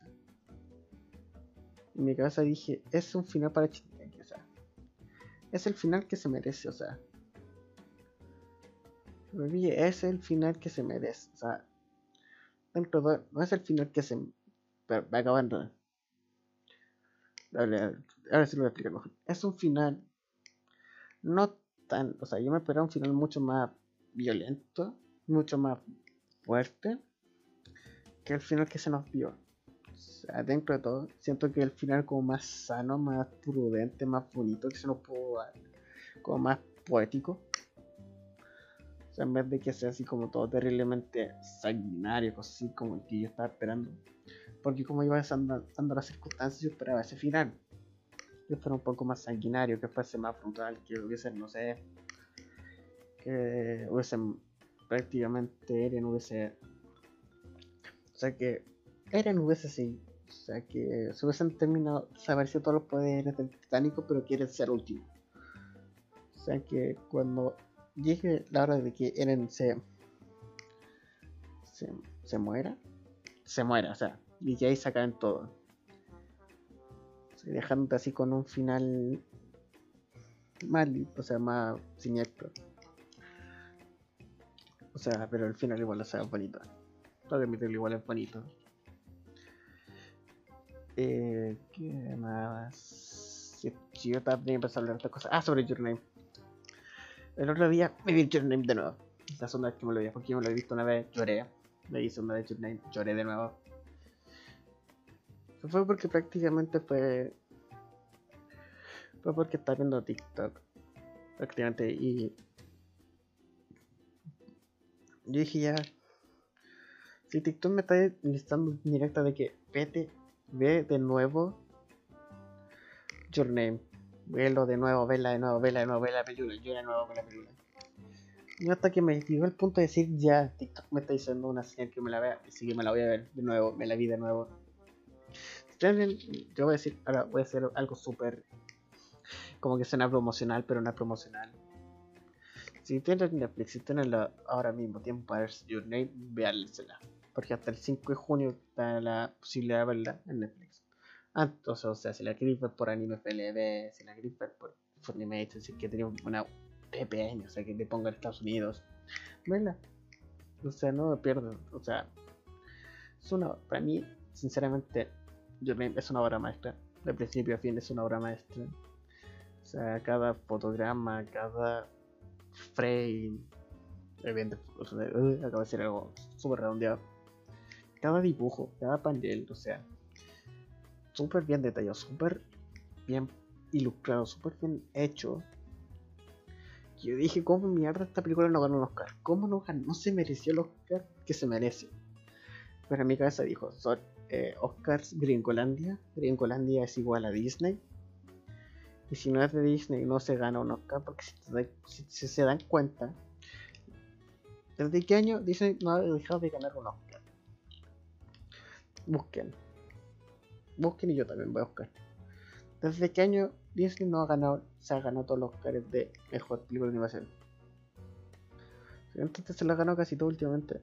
En mi cabeza dije, es un final para Shingeki, o sea. es el final que se merece, o sea. Es el final que se merece, o sea. Dentro de, no es el final que se va acabando. Ahora sí lo voy a explicar mejor. Es un final no tan, o sea, yo me esperaba un final mucho más violento, mucho más fuerte que el final que se nos dio. O sea, dentro de todo, siento que el final como más sano, más prudente, más bonito que se nos pudo dar, como más poético. O sea, en vez de que sea así como todo terriblemente sanguinario, así como el que yo estaba esperando. Porque como iba dando, las circunstancias, yo esperaba ese final. Que fuera un poco más sanguinario, que fuese más frontal, que hubiese, no sé, que hubiese prácticamente Eren hubiese. O sea que Eren hubiese sí. O sea que se hubiesen terminado, se aparecido todos los poderes del Titánico, pero quiere ser último. O sea que cuando llegue la hora de que Eren se, se muera, se muera, o sea, y que ahí se acaben todo. dejándote así con un final mal, o sea, más siniestro. O sea, pero el final igual o sea bonito. Todo que admitirlo igual es bonito. Eh, ¿Qué más? Si, yo también empecé a hablar de estas cosas. Ah, sobre Your Name. El otro día me vi Your Name de nuevo. La segunda vez que me lo vi, porque yo me lo he visto una vez, lloré. Me hice una vez Your Name, lloré de nuevo. Fue porque prácticamente fue. Fue porque estaba viendo TikTok. Prácticamente. Y. Yo dije ya. Si TikTok me está listando directa de que vete, ve de nuevo. Your Name. Velo de nuevo, vela de nuevo, vela de nuevo, ve la película. Yo de nuevo con la película. Y hasta que me llegó el punto de decir ya, TikTok me está diciendo una señal que me la vea, así que me la voy a ver de nuevo, me la vi de nuevo yo voy a decir, ahora voy a hacer algo súper, como que suena promocional, pero no es promocional. Si tienes Netflix, si tienes ahora mismo tiempo para ver Your Name, véansela. Porque hasta el 5 de junio está la posibilidad de verla en Netflix. Entonces, o sea, si la queréis ver por Anime FLB, si la queréis ver por Funimation, si que tenía una VPN, o sea, que te ponga en Estados Unidos, venla. O sea, no me pierdo. O sea, es una, para mí, sinceramente, es una obra maestra. De principio a fin es una obra maestra. O sea, cada fotograma, cada frame, evento, uh, acabo de decir algo súper redondeado. Cada dibujo, cada panel, o sea, súper bien detallado, súper bien ilustrado, súper bien hecho. Yo dije, ¿cómo mierda esta película no ganó un Oscar? ¿Cómo no ganó? No se mereció el Oscar que se merece. Pero en mi cabeza dijo, eh, Oscars Gringolandia. Gringolandia es igual a Disney. Y si no es de Disney, no se gana un Oscar. Porque si, se dan cuenta, ¿desde qué año Disney no ha dejado de ganar un Oscar? Busquen. Busquen y yo también voy a buscar. ¿Desde qué año Disney no ha ganado, se ha ganado todos los Oscars de mejor película de animación? Entonces se lo ha ganado casi todo últimamente.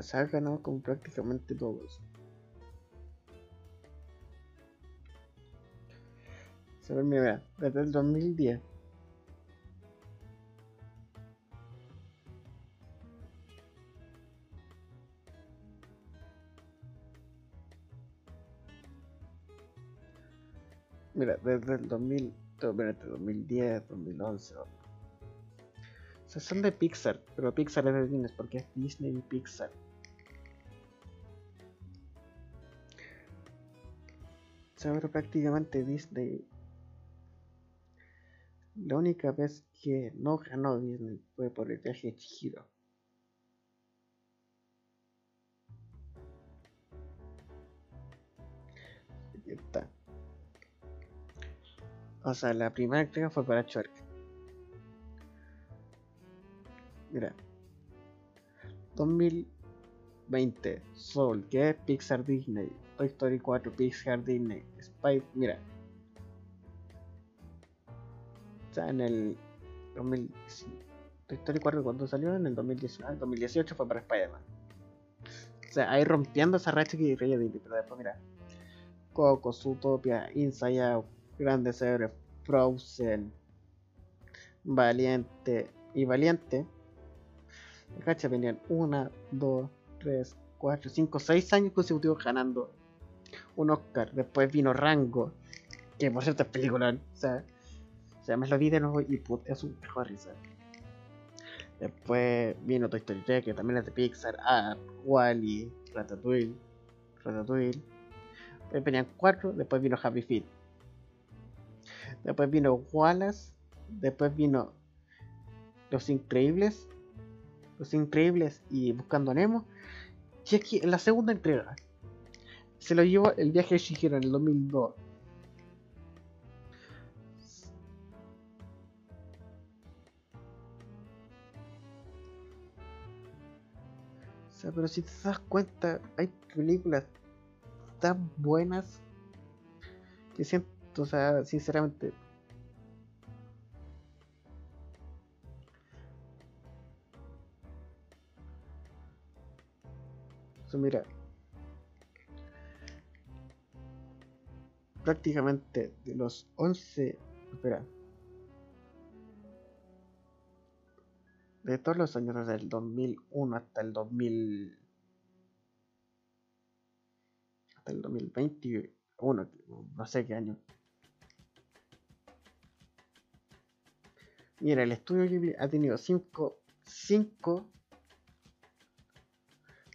Sea, se ha ganado con prácticamente todos. Se ve, mira, desde el 2010. Mira, desde el 2000, 2010, 2011, sea, son de Pixar, pero Pixar es de Disney porque es Disney y Pixar. O sea, prácticamente Disney. La única vez que no ganó Disney fue por el viaje de Chihiro. está. O sea, la primera entrega fue para Shark. Mira. 2020. Soul, que Pixar Disney. Toy Story 4, Pixar Disney. Spy, mira. O sea, en el 2000, Toy Story 4 cuando salió en el 2019, 2018 fue para Spider-Man. O sea, ahí rompiendo esa racha que creía Disney, pero después mira. Coco, Zootopia, Inside Out, Grandes Héroes, Frozen, Valiente y Valiente. Cacha, venían 1, 2, 3, 4, 5, 6 años consecutivos ganando un Oscar. Después vino Rango, que por cierto es película. O sea, o sea, me lo vi de nuevo y put, es un mejor risa. Después vino Toy Story 3, que también es de Pixar, Ah, Wally, Ratatouille, Ratatouille. Después venían 4, después vino Happy Feet. Después vino Wallace, después vino Los Increíbles, Increíbles y Buscando Nemo. Y aquí en la segunda entrega se lo llevó el viaje de Shihiro en el 2002. O sea, pero si te das cuenta, hay películas tan buenas que siento, o sea, sinceramente. O sea, mira, prácticamente de los 11, espera, de todos los años desde el 2001 hasta el 2000 hasta el 2021 no sé qué año. Mira el estudio Ghibli ha tenido 5 5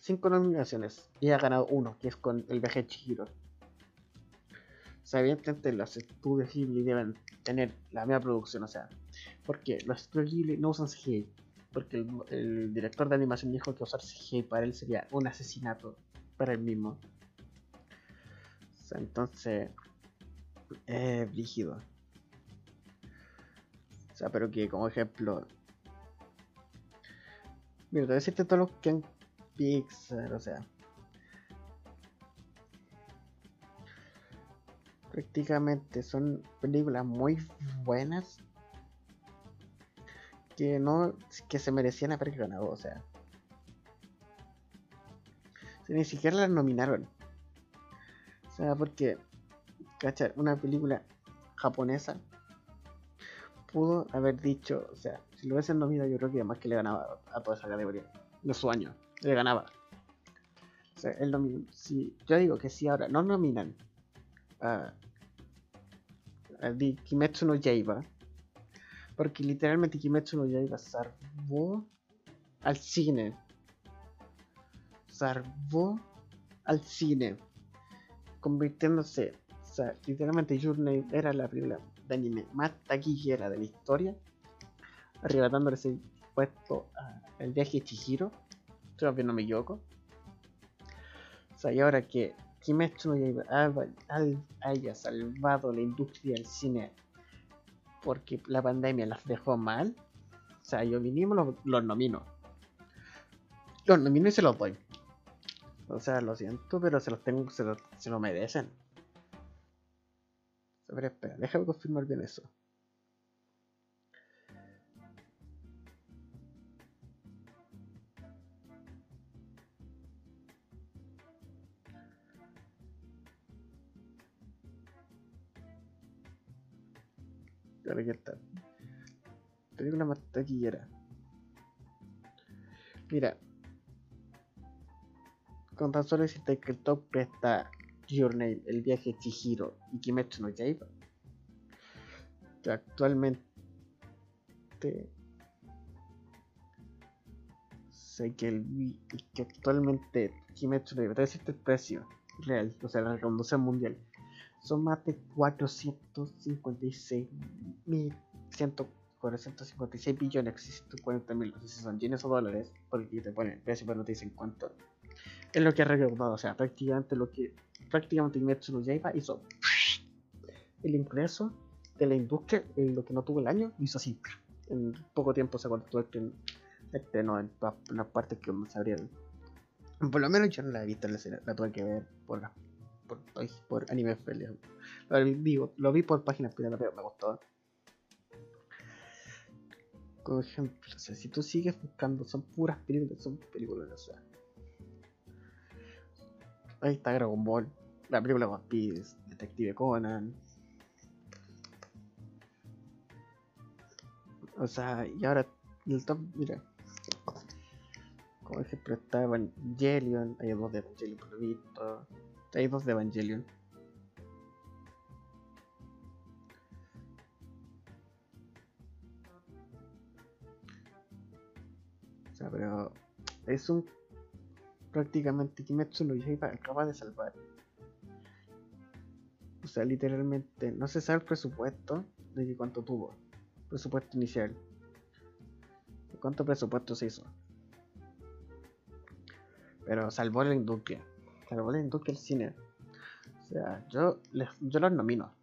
5 nominaciones y ha ganado uno que es con el viaje de Chihiro o sea, evidentemente los estudios Ghibli deben tener la misma producción, o sea, porque los estudios Ghibli no usan CGI, porque el, director de animación dijo que usar CGI para él sería un asesinato para él mismo. O sea, entonces, es eh, rígido. O sea, pero que como ejemplo, mira, te voy a decirte todos los que han Pixar, o sea, prácticamente son películas muy buenas que no que se merecían haber ganado, o sea, ni siquiera las nominaron. O sea, porque ¿cachai? una película japonesa pudo haber dicho, o sea, si lo hubiesen nominado yo creo que además que le ganaba a toda esa categoría de su año, le ganaba. O sea, el si yo digo que si ahora no nominan a de Kimetsu no Yaiba. Porque literalmente Kimetsu no Yaiba salvó al cine. Salvó al cine. Convirtiéndose. Literalmente Your era la película de anime más taquillera de la historia. Arrebatándole ese puesto al viaje Chihiro. Todavía no me equivoco. O sea, y ahora que Kimetsu no haya salvado la industria del cine porque la pandemia las dejó mal, o sea, yo mínimo los, nomino. Los nomino y se los doy. O sea, lo siento, pero se los tengo, se lo, se lo merecen. Pero espera, déjame confirmar bien eso. Claro que está. Película más taquillera. Mira. Con tan solo decirte que el top está Your Name, El viaje Chihiro y Kimetsu no Yaiba. Que actualmente sé que el que actualmente Kimetsu no Yaiba, te voy a decirte el precio real, o sea, la reconducción mundial son más de 456 mil 456 billones 640 mil no si son yenes o dólares porque te ponen precio pero no te dicen cuánto es lo que ha recaudado o sea prácticamente lo que prácticamente Kimetsu no Yaiba hizo el ingreso de la industria en lo que no tuvo el año hizo así en poco tiempo se cortó el este no en las partes que no se abrieron por lo menos yo no la he visto la la tuve que ver por la por, por anime Lo, digo, lo vi por páginas pero me gustó. Como ejemplo, o sea, si tú sigues buscando, son puras películas, son películas, o sea. Ahí está Dragon Ball, la película One Piece, Detective Conan. O sea, y ahora el top, mira. Como ejemplo está Evangelion, hay dos de Evangelion por lo visto. De Evangelion. O sea, pero es un prácticamente Kimetsu no Yaiba acaba de salvar. O sea, literalmente no se sabe el presupuesto de cuánto tuvo. Presupuesto inicial. ¿Cuánto presupuesto se hizo? Pero salvó la industria. La industria del cine. O sea, yo, les, yo los nomino.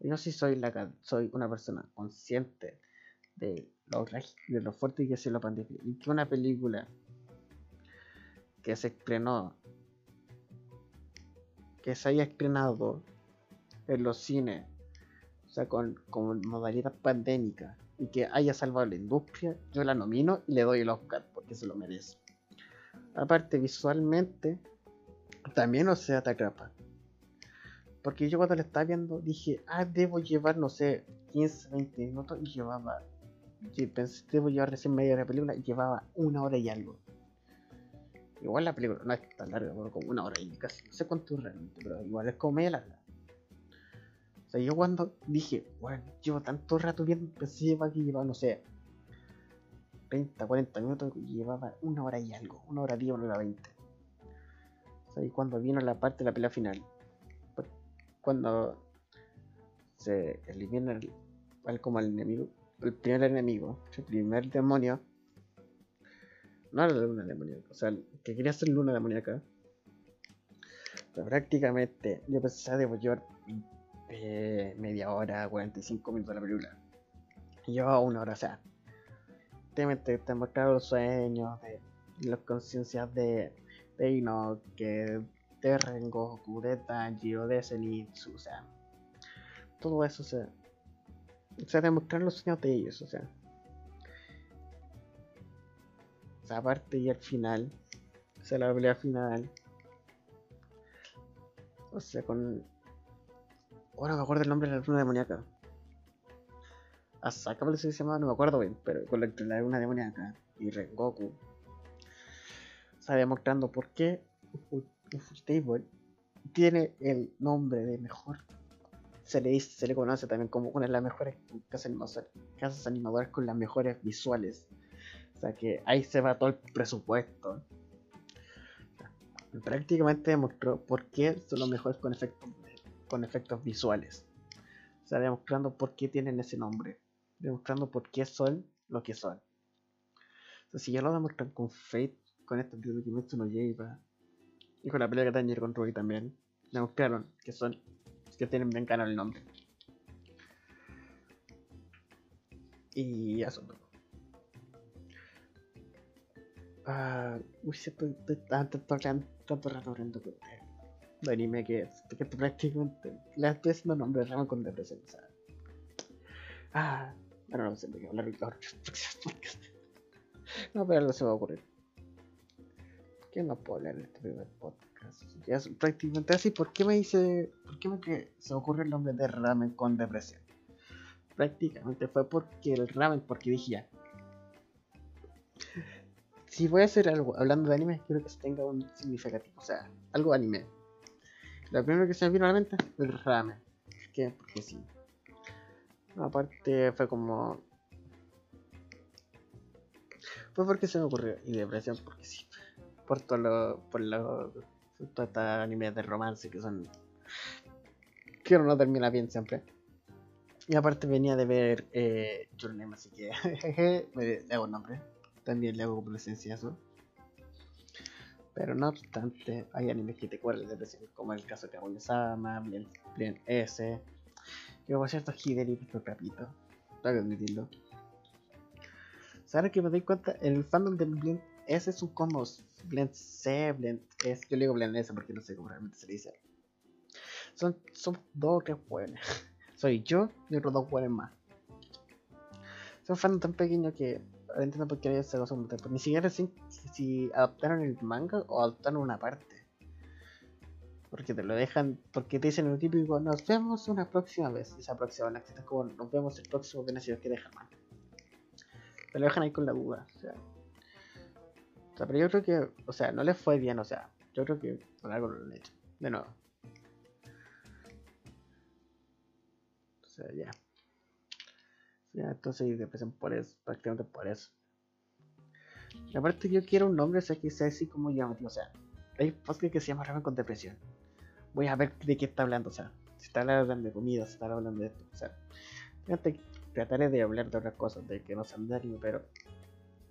Yo sí soy, la, soy una persona consciente de lo, de lo fuerte que es la pandemia. Y que una película que se estrenó, que se haya estrenado en los cines, o sea, con, con modalidad pandémica, y que haya salvado la industria, yo la nomino y le doy el Oscar porque se lo merece. Aparte, visualmente, también o sea, te atrapa. Porque yo cuando la estaba viendo dije, ah, debo llevar, no sé, 15, 20 minutos y llevaba. pensé, debo llevar recién media hora de película y llevaba una hora y algo. Igual la película no es tan larga, como una hora y casi. No sé cuánto realmente, pero igual es como media larga. O sea, yo cuando dije, bueno, llevo tanto rato viendo, pensé que llevaba, no sé, 30, 40 minutos y llevaba una hora y algo, una hora 10, una hora 20. Y cuando vino la parte de la pelea final, cuando se elimina el, como el enemigo, el primer enemigo, el primer demonio, no era la luna demoníaca, o sea, que quería ser luna demoníaca. Pero prácticamente yo pensaba debo llevar eh, media hora, 45 minutos de la película. Y llevaba una hora, o sea, te, te mostraron los sueños, de, las conciencias de, de que de Rengoku, de Tanji o de Zenitsu, o sea, todo eso, o sea, o sea, demostrar los sueños de ellos, o sea. O sea, aparte y al final, o sea, la pelea final, o sea, con... Ahora me acuerdo el nombre de la luna demoníaca. Asaka parece que se llama, no me acuerdo bien, pero con la, de una demoníaca y Rengoku. Demostrando por qué Ufotable tiene el nombre de mejor. Se le, dice, se le conoce también como una de las mejores casas, casas animadoras con las mejores visuales. O sea que ahí se va todo el presupuesto. prácticamente demostró por qué son los mejores con efectos, con efectos visuales. O sea, demostrando por qué tienen ese nombre demostrando por qué son lo que son. O si ya lo demuestran con Fate, con este video que Kimetsu no lleva, y con la pelea que Tanger con Ruby también, demostraron que son, que tienen bien ganado el nombre. Y eso. Ah, uy, estoy, estoy tanto, tanto, tanto rato hablando de, de anime que, que prácticamente le estoy haciendo nombre raro con depresión. Ah, bueno, no sé de qué hablar No, pero algo se va a ocurrir. ¿Por qué no puedo hablar en este primer podcast? Ya es prácticamente así. ¿Por qué me dice. ¿Por qué me que se ocurrió el nombre de ramen con depresión? Prácticamente fue porque el ramen, porque dije ya. Si voy a hacer algo hablando de anime, quiero que tenga un significativo. O sea, algo anime. Lo primero que se me vino a la mente el ramen. ¿Por qué? Porque sí. Aparte fue como... Fue porque se me ocurrió. Y depresión porque sí. Por todo lo... Por. Todos estos animes de romance que son... Que uno no termina bien siempre. Y aparte venía de ver eh, así que le hago nombre. También le hago presencia eso. Pero no obstante, hay animes que te cuelgan de depresión, como el caso de Kaguya-sama, Blend S, que por cierto, Hideri por capito. Tengo que admitirlo. ¿Sabes que me doy cuenta? El fandom de Blend S es un combo. Blend C, Blend S. Yo le digo Blend S porque no sé cómo realmente se dice. Son, son dos que juegan. Soy yo y otros dos juegan más. un fan tan pequeño que ahora entiendo por qué sacado segundo tiempo. Ni siquiera si, si adaptaron el manga o adaptaron una parte. Porque te lo dejan, porque te dicen el típico, nos vemos una próxima vez. Esa próxima vez como, nos vemos el próximo viernes si quiere dejar mal. Te lo dejan ahí con la duda. O sea. O sea, pero yo creo que, o sea, no les fue bien, o sea, yo creo que por algo lo han hecho. De nuevo. O sea, ya. Ya, entonces empecé por eso, prácticamente por eso. Y aparte yo quiero un nombre, o sea, que sea así como llamativo, o sea, hay podcast que se llama Ramen con Depresión. Voy a ver de qué está hablando, o sea, si está hablando de comida, si está hablando de esto, o sea, trataré de hablar de otras cosas, de que no sean de anime, pero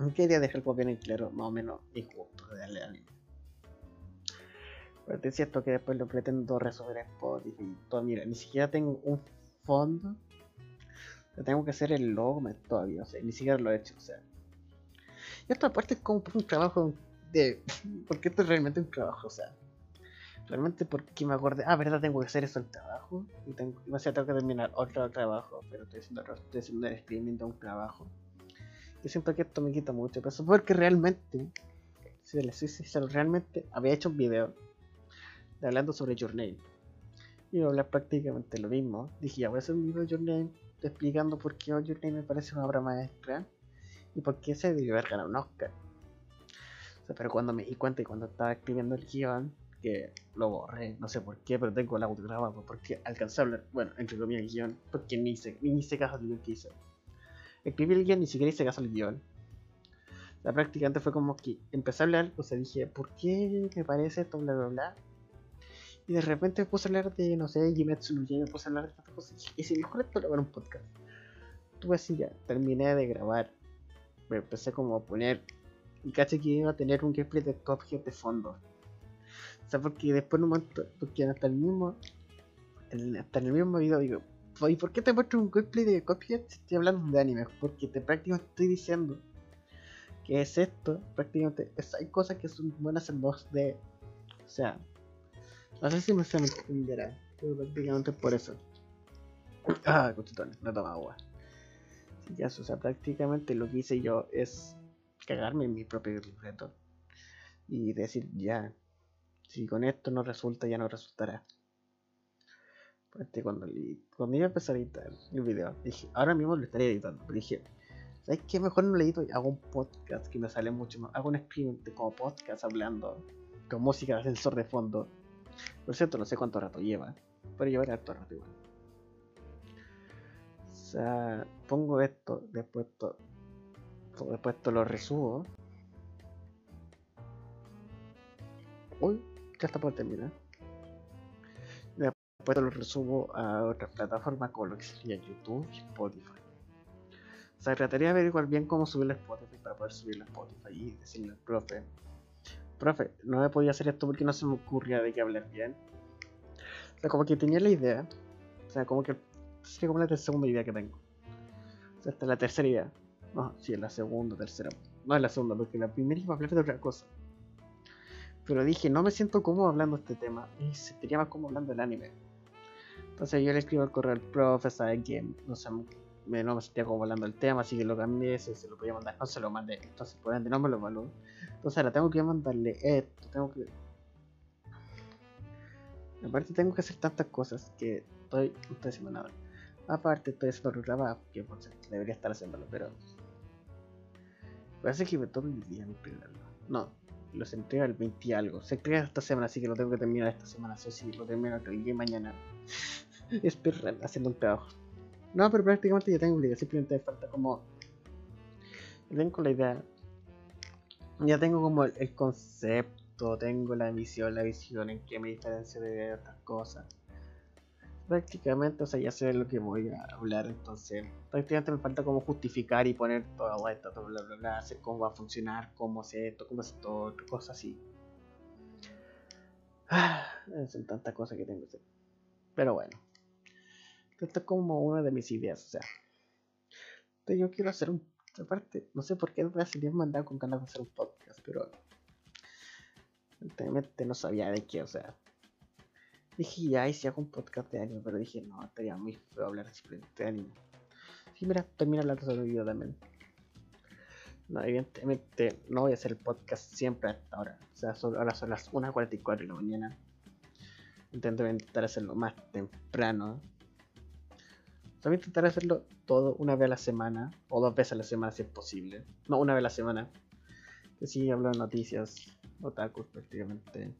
quería dejar bien en claro, más o menos injusto de darle anime. Pero es cierto que después lo pretendo resolver en Spotify todo, mira, ni siquiera tengo un fondo tengo que hacer el logo todavía, o sea, ni siquiera lo he hecho, o sea. Y esto aparte es como un trabajo de... Porque esto es realmente un trabajo, o sea. Realmente porque me acordé, ah, verdad, tengo que hacer eso el trabajo. Y tengo, no sé, tengo que terminar otro trabajo, pero estoy haciendo, estoy haciendo el experimento de un trabajo. Yo siento que esto me quita mucho peso, porque realmente, si les soy sincero, realmente había hecho un video hablando sobre Your Name. Iba a hablar prácticamente lo mismo. Dije, voy a hacer un video de Your Name explicando por qué Your Name me parece una obra maestra y por qué se debió haber un Oscar. pero cuando me di cuenta y cuando estaba escribiendo el guion, que lo borré, no sé por qué, pero tengo el audio grabado, porque alcancé a hablar, bueno, entre comillas el guion, porque ni hice, ni hice caso al guion que hice. Escribí el guion, ni siquiera hice caso al guion. La prácticamente fue como que empecé a hablar, o dije, ¿por qué me parece esto, bla, bla, bla? Y de repente puse a hablar de, no sé, Jimetsu no me puse a hablar de estas cosas. Y si mejor esto lo un podcast. Tuve así ya, terminé de grabar. Me empecé como a poner. Y caché que iba a tener un gameplay de Cuphead de fondo. O sea, porque después en un momento, porque hasta el mismo. hasta en el mismo video digo, ¿y por qué te muestro un gameplay de Cuphead estoy hablando de anime? Porque te prácticamente estoy diciendo que es esto, prácticamente, es, hay cosas que son buenas en 2D. O sea, no sé si me se me entenderá, pero prácticamente por eso. Ah, cuchitones, no toma agua. Eso, o sea, prácticamente lo que hice yo es cagarme en mi propio reto. Y decir, ya, si con esto no resulta, ya no resultará. Pues cuando, cuando iba a empezar a editar el video, dije, ahora mismo lo estaré editando, pero dije, ¿sabes qué? Mejor no lo edito y hago un podcast que me sale mucho más. Hago un stream como podcast hablando, con música de ascensor de fondo por cierto, no sé cuánto rato lleva, pero llevará harto rato igual. O sea, pongo esto, después esto, después esto lo resubo. Uy, ya está por terminar. Después lo resubo a otra plataforma como lo que sería YouTube y Spotify. O sea, trataría de averiguar bien cómo subirlo a Spotify para poder subirlo a Spotify y decirle al profe, profe, no me podía hacer esto porque no se me ocurría de qué hablar bien. O sea, como que tenía la idea. O sea, como que sería como la segunda idea que tengo. O sea, esta es la tercera idea. No, sí, es la segunda, tercera. No es la segunda, porque la primera iba a hablar de otra cosa. Pero dije, no me siento cómodo hablando de este tema. Y se sentiría más cómodo hablando del anime. Entonces yo le escribo al correo al profe, sabe que no, sé, me, no me sentía como hablando del tema, así que lo cambié, se, se lo podía mandar, no se lo mandé. Entonces por ende no me lo evaluó. Entonces ahora tengo que mandarle esto, tengo que... Aparte tengo que hacer tantas cosas que estoy, no. Aparte estoy haciendo otro trabajo, que por cierto debería estar haciéndolo, pero... Parece que me tomo el día en No, los entrega el 20 y algo. Se crea esta semana, así que lo tengo que terminar esta semana. sé si lo termino el día mañana. Esperar haciendo un trabajo. No, pero prácticamente ya tengo la idea. Simplemente me falta como. Tengo la idea ya tengo como el, concepto, tengo la visión, la visión en que me diferencia de otras cosas. Prácticamente, o sea, ya sé de lo que voy a hablar, entonces prácticamente me falta como justificar y poner todo esto, todo bla bla bla, hacer cómo va a funcionar, cómo es esto, cómo es esto, cosas así. Ah, son tantas cosas que tengo que hacer. Pero bueno, esto es como una de mis ideas, o sea. yo quiero hacer un Aparte, no sé por qué me había mandado con ganas de hacer un podcast, pero. Realmente no sabía de qué, o sea. Dije, ya, y si hago un podcast de anime, pero dije, no, estaría muy feo hablar simplemente de anime. Y mira, termina hablando sobre video también. No, evidentemente no voy a hacer el podcast siempre a esta hora. O sea, ahora son las 1.44 de la mañana. Intento intentar hacerlo más temprano. También intentar hacerlo todo una vez a la semana. O dos veces a la semana si es posible. No, una vez a la semana. Que sí, hablo de noticias. Otakus prácticamente.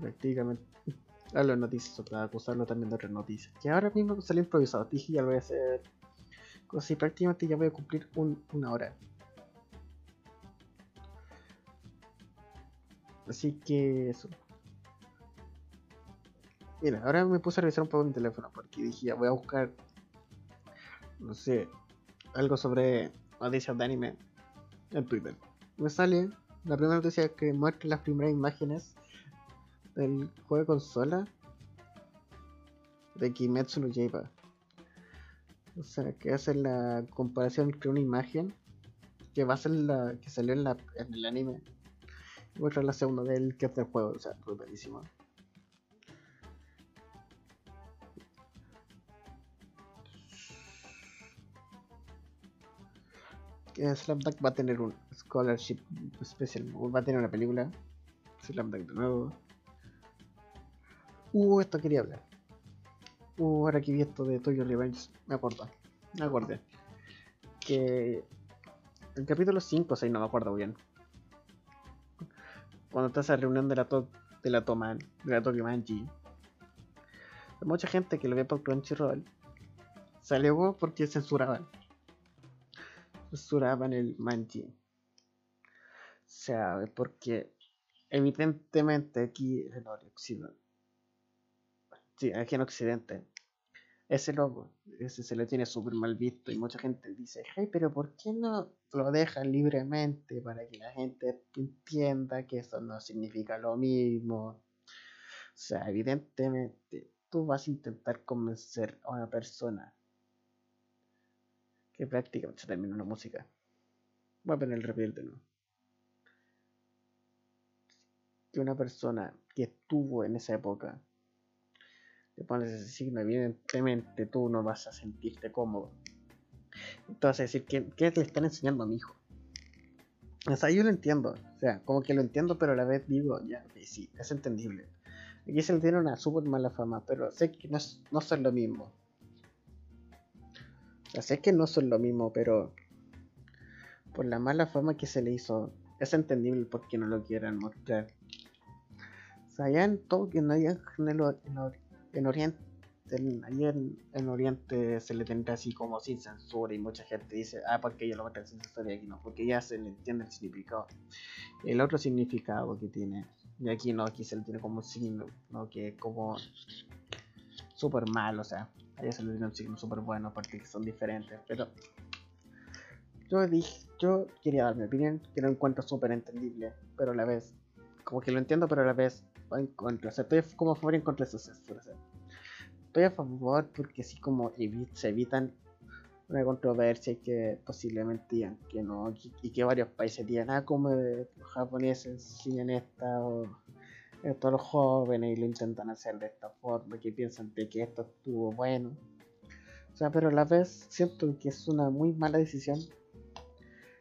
Prácticamente. Hablo de noticias otakus. Hablo también de otras noticias. Que ahora mismo salió improvisado. Dije ya lo voy a hacer. Así prácticamente ya voy a cumplir una hora. Así que eso. Mira, ahora me puse a revisar un poco mi teléfono porque dije, ya voy a buscar, no sé, algo sobre noticias de anime en Twitter. Me sale la primera noticia que muestra las primeras imágenes del juego de consola de Kimetsu no Yaiba. O sea, que hace la comparación entre una imagen que va a ser la que salió en, la, en el anime y muestra la segunda del que es del juego. O sea, brutalísimo. que Slam va a tener un scholarship especial, va a tener una película. Slam de nuevo. Uh, esto quería hablar. Uh, ahora que vi esto de Toyo Revenge, me acuerdo. Me acordé. Que el capítulo 5 o 6, no me acuerdo bien. Cuando está esa reunión de la, to de la Toman, de la Tokyo Manji. Mucha gente que lo ve por Crunchyroll salió porque censuraban censuraban el manji. O sea, porque evidentemente aquí en Occidente, sí, aquí en Occidente, ese logo, ese se lo tiene súper mal visto y mucha gente dice, hey, pero ¿por qué no lo dejan libremente para que la gente entienda que eso no significa lo mismo? O sea, evidentemente tú vas a intentar convencer a una persona que prácticamente se termina una música. Voy a poner el repetir de nuevo. Que una persona que estuvo en esa época te pones ese signo, evidentemente tú no vas a sentirte cómodo. Entonces, decir, ¿qué, ¿qué, le están enseñando a mi hijo? O sea, yo lo entiendo, o sea, como que lo entiendo, pero a la vez digo, ya, sí, es entendible. Aquí se le tiene una súper mala fama, pero sé que no, no son lo mismo sé que no son lo mismo, pero por la mala fama que se le hizo, es entendible por qué no lo quieran mostrar. O sea, allá en Tokio, en, en, en, Oriente, en, en, Oriente se le tendrá así como sin censura y mucha gente dice, ah, porque yo lo muestran sin censura y aquí no, porque ya se le entiende el significado. El otro significado que tiene, y aquí no, aquí se le tiene como un signo, ¿no? que como súper mal, o sea, Allá se le dieron signos súper buenos, aparte que son diferentes. Pero yo dije, yo quería dar mi opinión, que lo encuentro súper entendible, pero a la vez, como que lo entiendo, pero a la vez en contra. O sea, estoy como a favor y en contra de eso. Estoy a favor porque así como se evitan una controversia y que posiblemente digan que no, y que varios países digan, ah, como los japoneses siguen esta o todos los jóvenes y lo intentan hacer de esta forma, que piensan de que esto estuvo bueno. O sea, pero a la vez siento que es una muy mala decisión.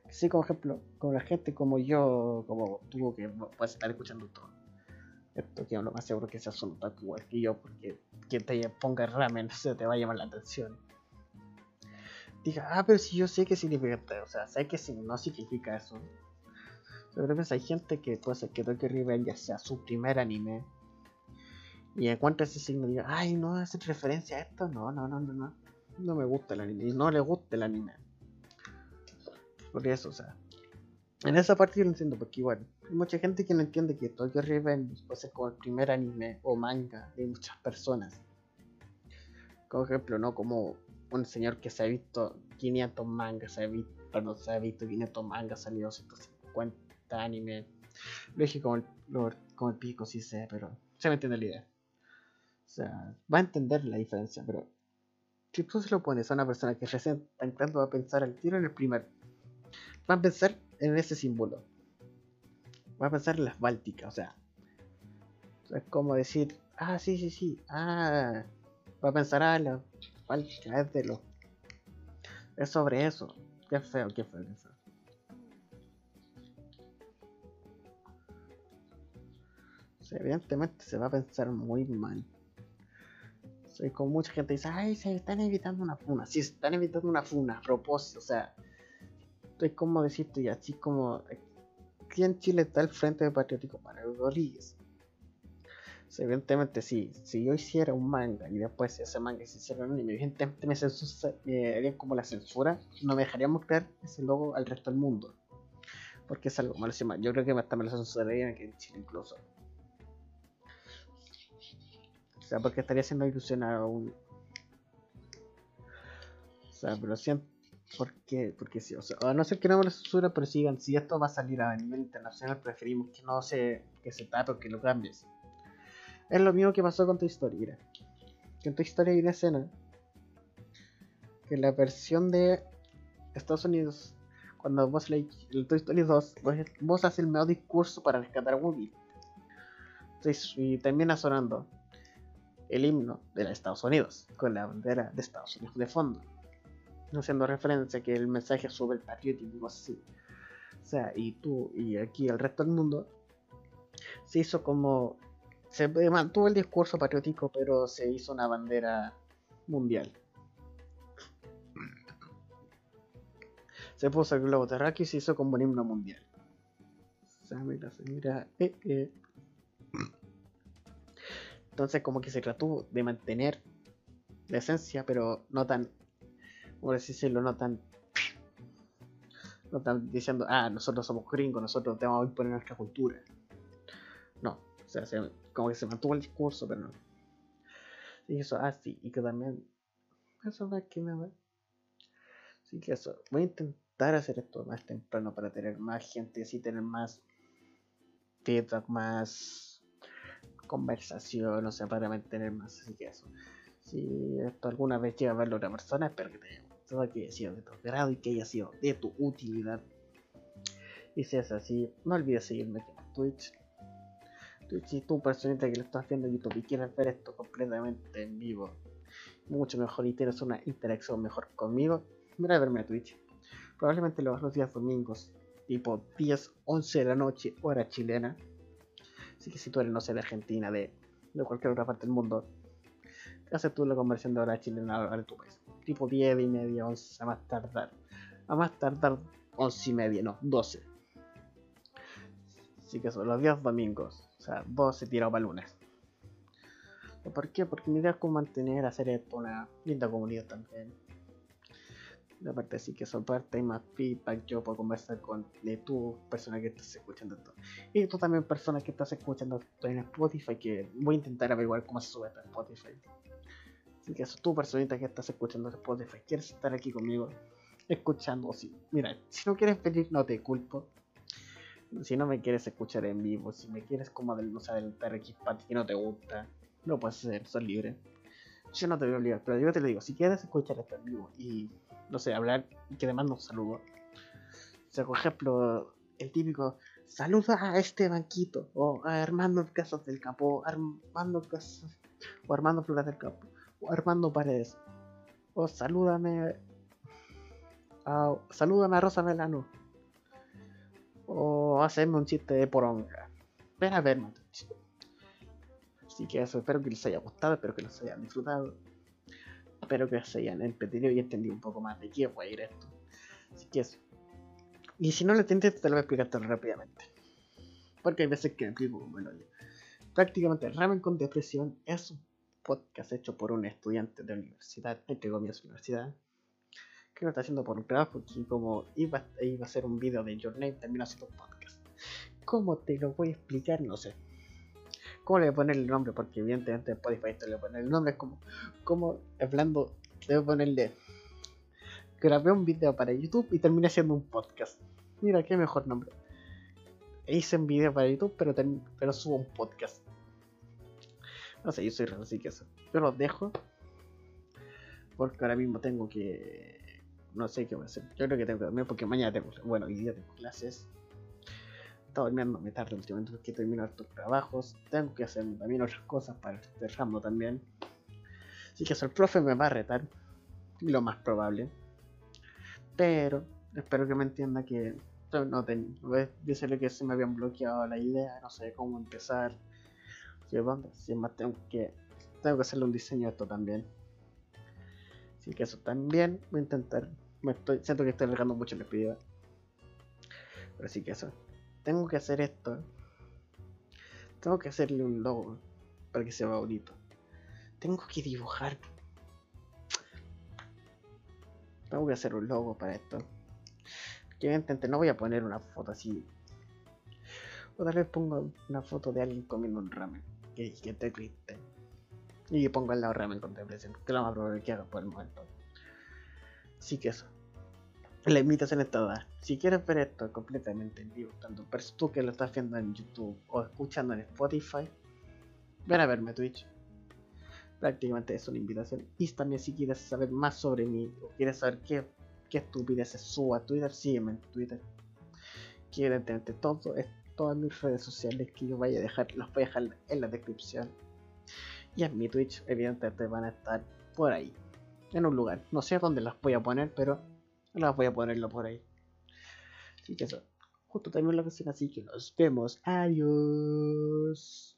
Sí, como ejemplo, con la gente como yo, como tú, que puedes estar escuchando todo. Esto que lo más seguro que seas un otaku igual que yo, porque que te ponga ramen se te va a llamar la atención. Diga, ah, pero si yo sé que significa, o sea, sé que si no significa eso. Pero hay gente que puede ser que Tokyo Revengers sea su primer anime. Y encuentra ese signo y diga, ay, no hace referencia a esto. No, no, no, no, no. No me gusta el anime. Y no le gusta el anime. Por eso, o sea. En esa parte yo lo entiendo, porque igual, hay mucha gente que no entiende que Tokyo Revengers puede ser como el primer anime o manga de muchas personas. Como ejemplo, ¿no? Como un señor que se ha visto 500 mangas, se ha visto, perdón, se ha visto 500 mangas, salido 150 anime. Lo dije como el, como el pico, sí sé, pero se me entiende la idea. O sea, va a entender la diferencia, pero si tú se lo pones a una persona que recién está entrando va a pensar al tiro en el primer. Va a pensar en ese símbolo. Va a pensar en las bálticas, o sea. Es como decir, ah, sí, sí, sí, ah. Va a pensar, ah, la báltica es de los Es sobre eso. Qué feo, qué feo, qué feo. evidentemente se va a pensar muy mal. Soy como mucha gente dice, ay, se están evitando una funa. Si se están evitando una funa a propósito, o sea, estoy como decirte, y así como aquí en Chile está el Frente Patriótico para Rodríguez. evidentemente, sí, si yo hiciera un manga y después ese manga se hiciera anime, evidentemente me, harían como la censura, no me dejarían mostrar ese logo al resto del mundo. Porque es algo malo. Yo creo que hasta me lo censurarían aquí en Chile incluso sea, porque estaría haciendo ilusión a un. O sea, pero siento. Porque, porque sí, o sea, a no ser que no me lo pero sigan, si esto va a salir a nivel internacional, preferimos que no se, que se tape o que lo cambies. Es lo mismo que pasó con tu historia, mira. En tu historia hay una escena que la versión de Estados Unidos, cuando vos lees el Toy Story 2, vos, haces el mejor discurso para rescatar a Woody. y termina sonando el himno de los Estados Unidos, con la bandera de Estados Unidos de fondo. Haciendo referencia que el mensaje es súper patriótico, así. O sea, y tú y aquí el resto del mundo se hizo como. Se mantuvo el discurso patriótico, pero se hizo una bandera mundial. Se puso el globo terráqueo y se hizo como un himno mundial. O sea, mira, mira, eh, eh. Entonces como que se trató de mantener la esencia, pero no tan, por así decirlo, no tan, no tan diciendo, ah, nosotros somos gringos, nosotros tenemos que imponer nuestra cultura. No, o sea, como que se mantuvo el discurso, pero no. Y eso, ah, sí, y que también, eso va que me va. Así que eso, voy a intentar hacer esto más temprano para tener más gente, así tener más feedback, más conversación, o sea, para mantener más. Así que eso. Si esto alguna vez llega a verlo otra persona, espero que te gustado, que haya sido de tu grado y que haya sido de tu utilidad. Y si es así, no olvides seguirme en Twitch. Twitch, si tú, personita que lo estás viendo en YouTube y quieres ver esto completamente en vivo, mucho mejor y tienes una interacción mejor conmigo, mira a verme a Twitch. Probablemente lo los días domingos, tipo 10, 11 de la noche, hora chilena. Así que si tú eres, no sé, de Argentina, de, de cualquier otra parte del mundo, haces tú la conversión de hora chilena a tu país. Tipo 10 y media, 11, a más tardar. A más tardar 11 y media, no, 12. Así que son los días domingos. O sea, 12 tirado para lunes. ¿Por qué? Porque mi idea es como mantener, hacer esto una linda comunidad también aparte así que parte hay más feedback, yo puedo conversar con de tu persona que estás escuchando esto. Y tú también persona que estás escuchando esto en Spotify, que voy a intentar averiguar cómo se sube a Spotify. Así que eso, tu personita que estás escuchando Spotify, quieres estar aquí conmigo, escuchando, sí. Mira, si no quieres venir, no te culpo. Si no me quieres escuchar en vivo, si me quieres como del, no sé, adelantar X parte que no te gusta, no puedes hacer, sos libre. Yo no te voy a obligar, pero yo te lo digo, si quieres escuchar esto en vivo y no sé, hablar y que te mando un saludo. O sea, por ejemplo, el típico saluda a este banquito, o a Armando Casas del Campo, Armando Casas, o Armando Flores del Campo, Armando Paredes, o salúdame a, salúdame a Rosa Melano, o hacerme un chiste de poronga. Ven a verme. Así que eso, espero que les haya gustado, espero que les hayan disfrutado espero que se hayan entendido y entendido un poco más de qué a ir esto. Así que eso. Y si no lo entiendes, te lo voy a explicar rápidamente. Porque hay veces que me explico bueno, Prácticamente Ramen con Depresión es podcast hecho por un estudiante de universidad, entre comillas universidad, que lo está haciendo por trabajo y como iba, iba a hacer un video de Your Name, terminó haciendo un podcast. ¿Cómo te lo voy a explicar? No sé. ¿Cómo le voy a poner el nombre? Porque evidentemente Spotify esto le voy a poner el nombre. Es como, como hablando, a ponerle. Grabé un video para YouTube y terminé haciendo un podcast. Mira, qué mejor nombre. Hice un video para YouTube, pero, pero subo un podcast. No sé, yo soy raro, así que eso. Yo los dejo. Porque ahora mismo tengo que. No sé qué voy a hacer. Yo creo que tengo que dormir porque mañana tengo. Bueno, hoy día tengo clases estaba durmiendo me tarde últimamente porque termino estos trabajos. Tengo que hacer también otras cosas para este ramo también. Así que eso, el profe me va a retar. Lo más probable. Pero espero que me entienda que no ten, dice que se me habían bloqueado la idea, no sé cómo empezar. Si es más tengo que tengo que hacerle un diseño a esto también. Así que eso también voy a intentar. Me siento que estoy alargando mucho la actividad. Pero sí que eso. Tengo que hacer esto. Tengo que hacerle un logo para que sea bonito. Tengo que dibujar. Tengo que hacer un logo para esto. Que evidentemente no voy a poner una foto así. O tal vez pongo una foto de alguien comiendo un ramen. Que, esté triste. Y pongo al lado ramen con depresión. Que lo más probable que haga por el momento. Así que eso. La invitación está dada. Si quieres ver esto completamente en vivo, tanto tú que lo estás viendo en YouTube o escuchando en Spotify, ven a verme Twitch. Prácticamente es una invitación. Y también si quieres saber más sobre mí o quieres saber qué qué estupideces subo a Twitter, sígueme en Twitter. Que evidentemente todo es todas mis redes sociales que yo vaya a dejar, los voy a dejar en la descripción. Y en mi Twitch, evidentemente van a estar por ahí. En un lugar. No sé dónde las voy a poner, pero las voy a ponerlo por ahí. Así que eso. Justo también la ocasión, así que nos vemos. Adiós.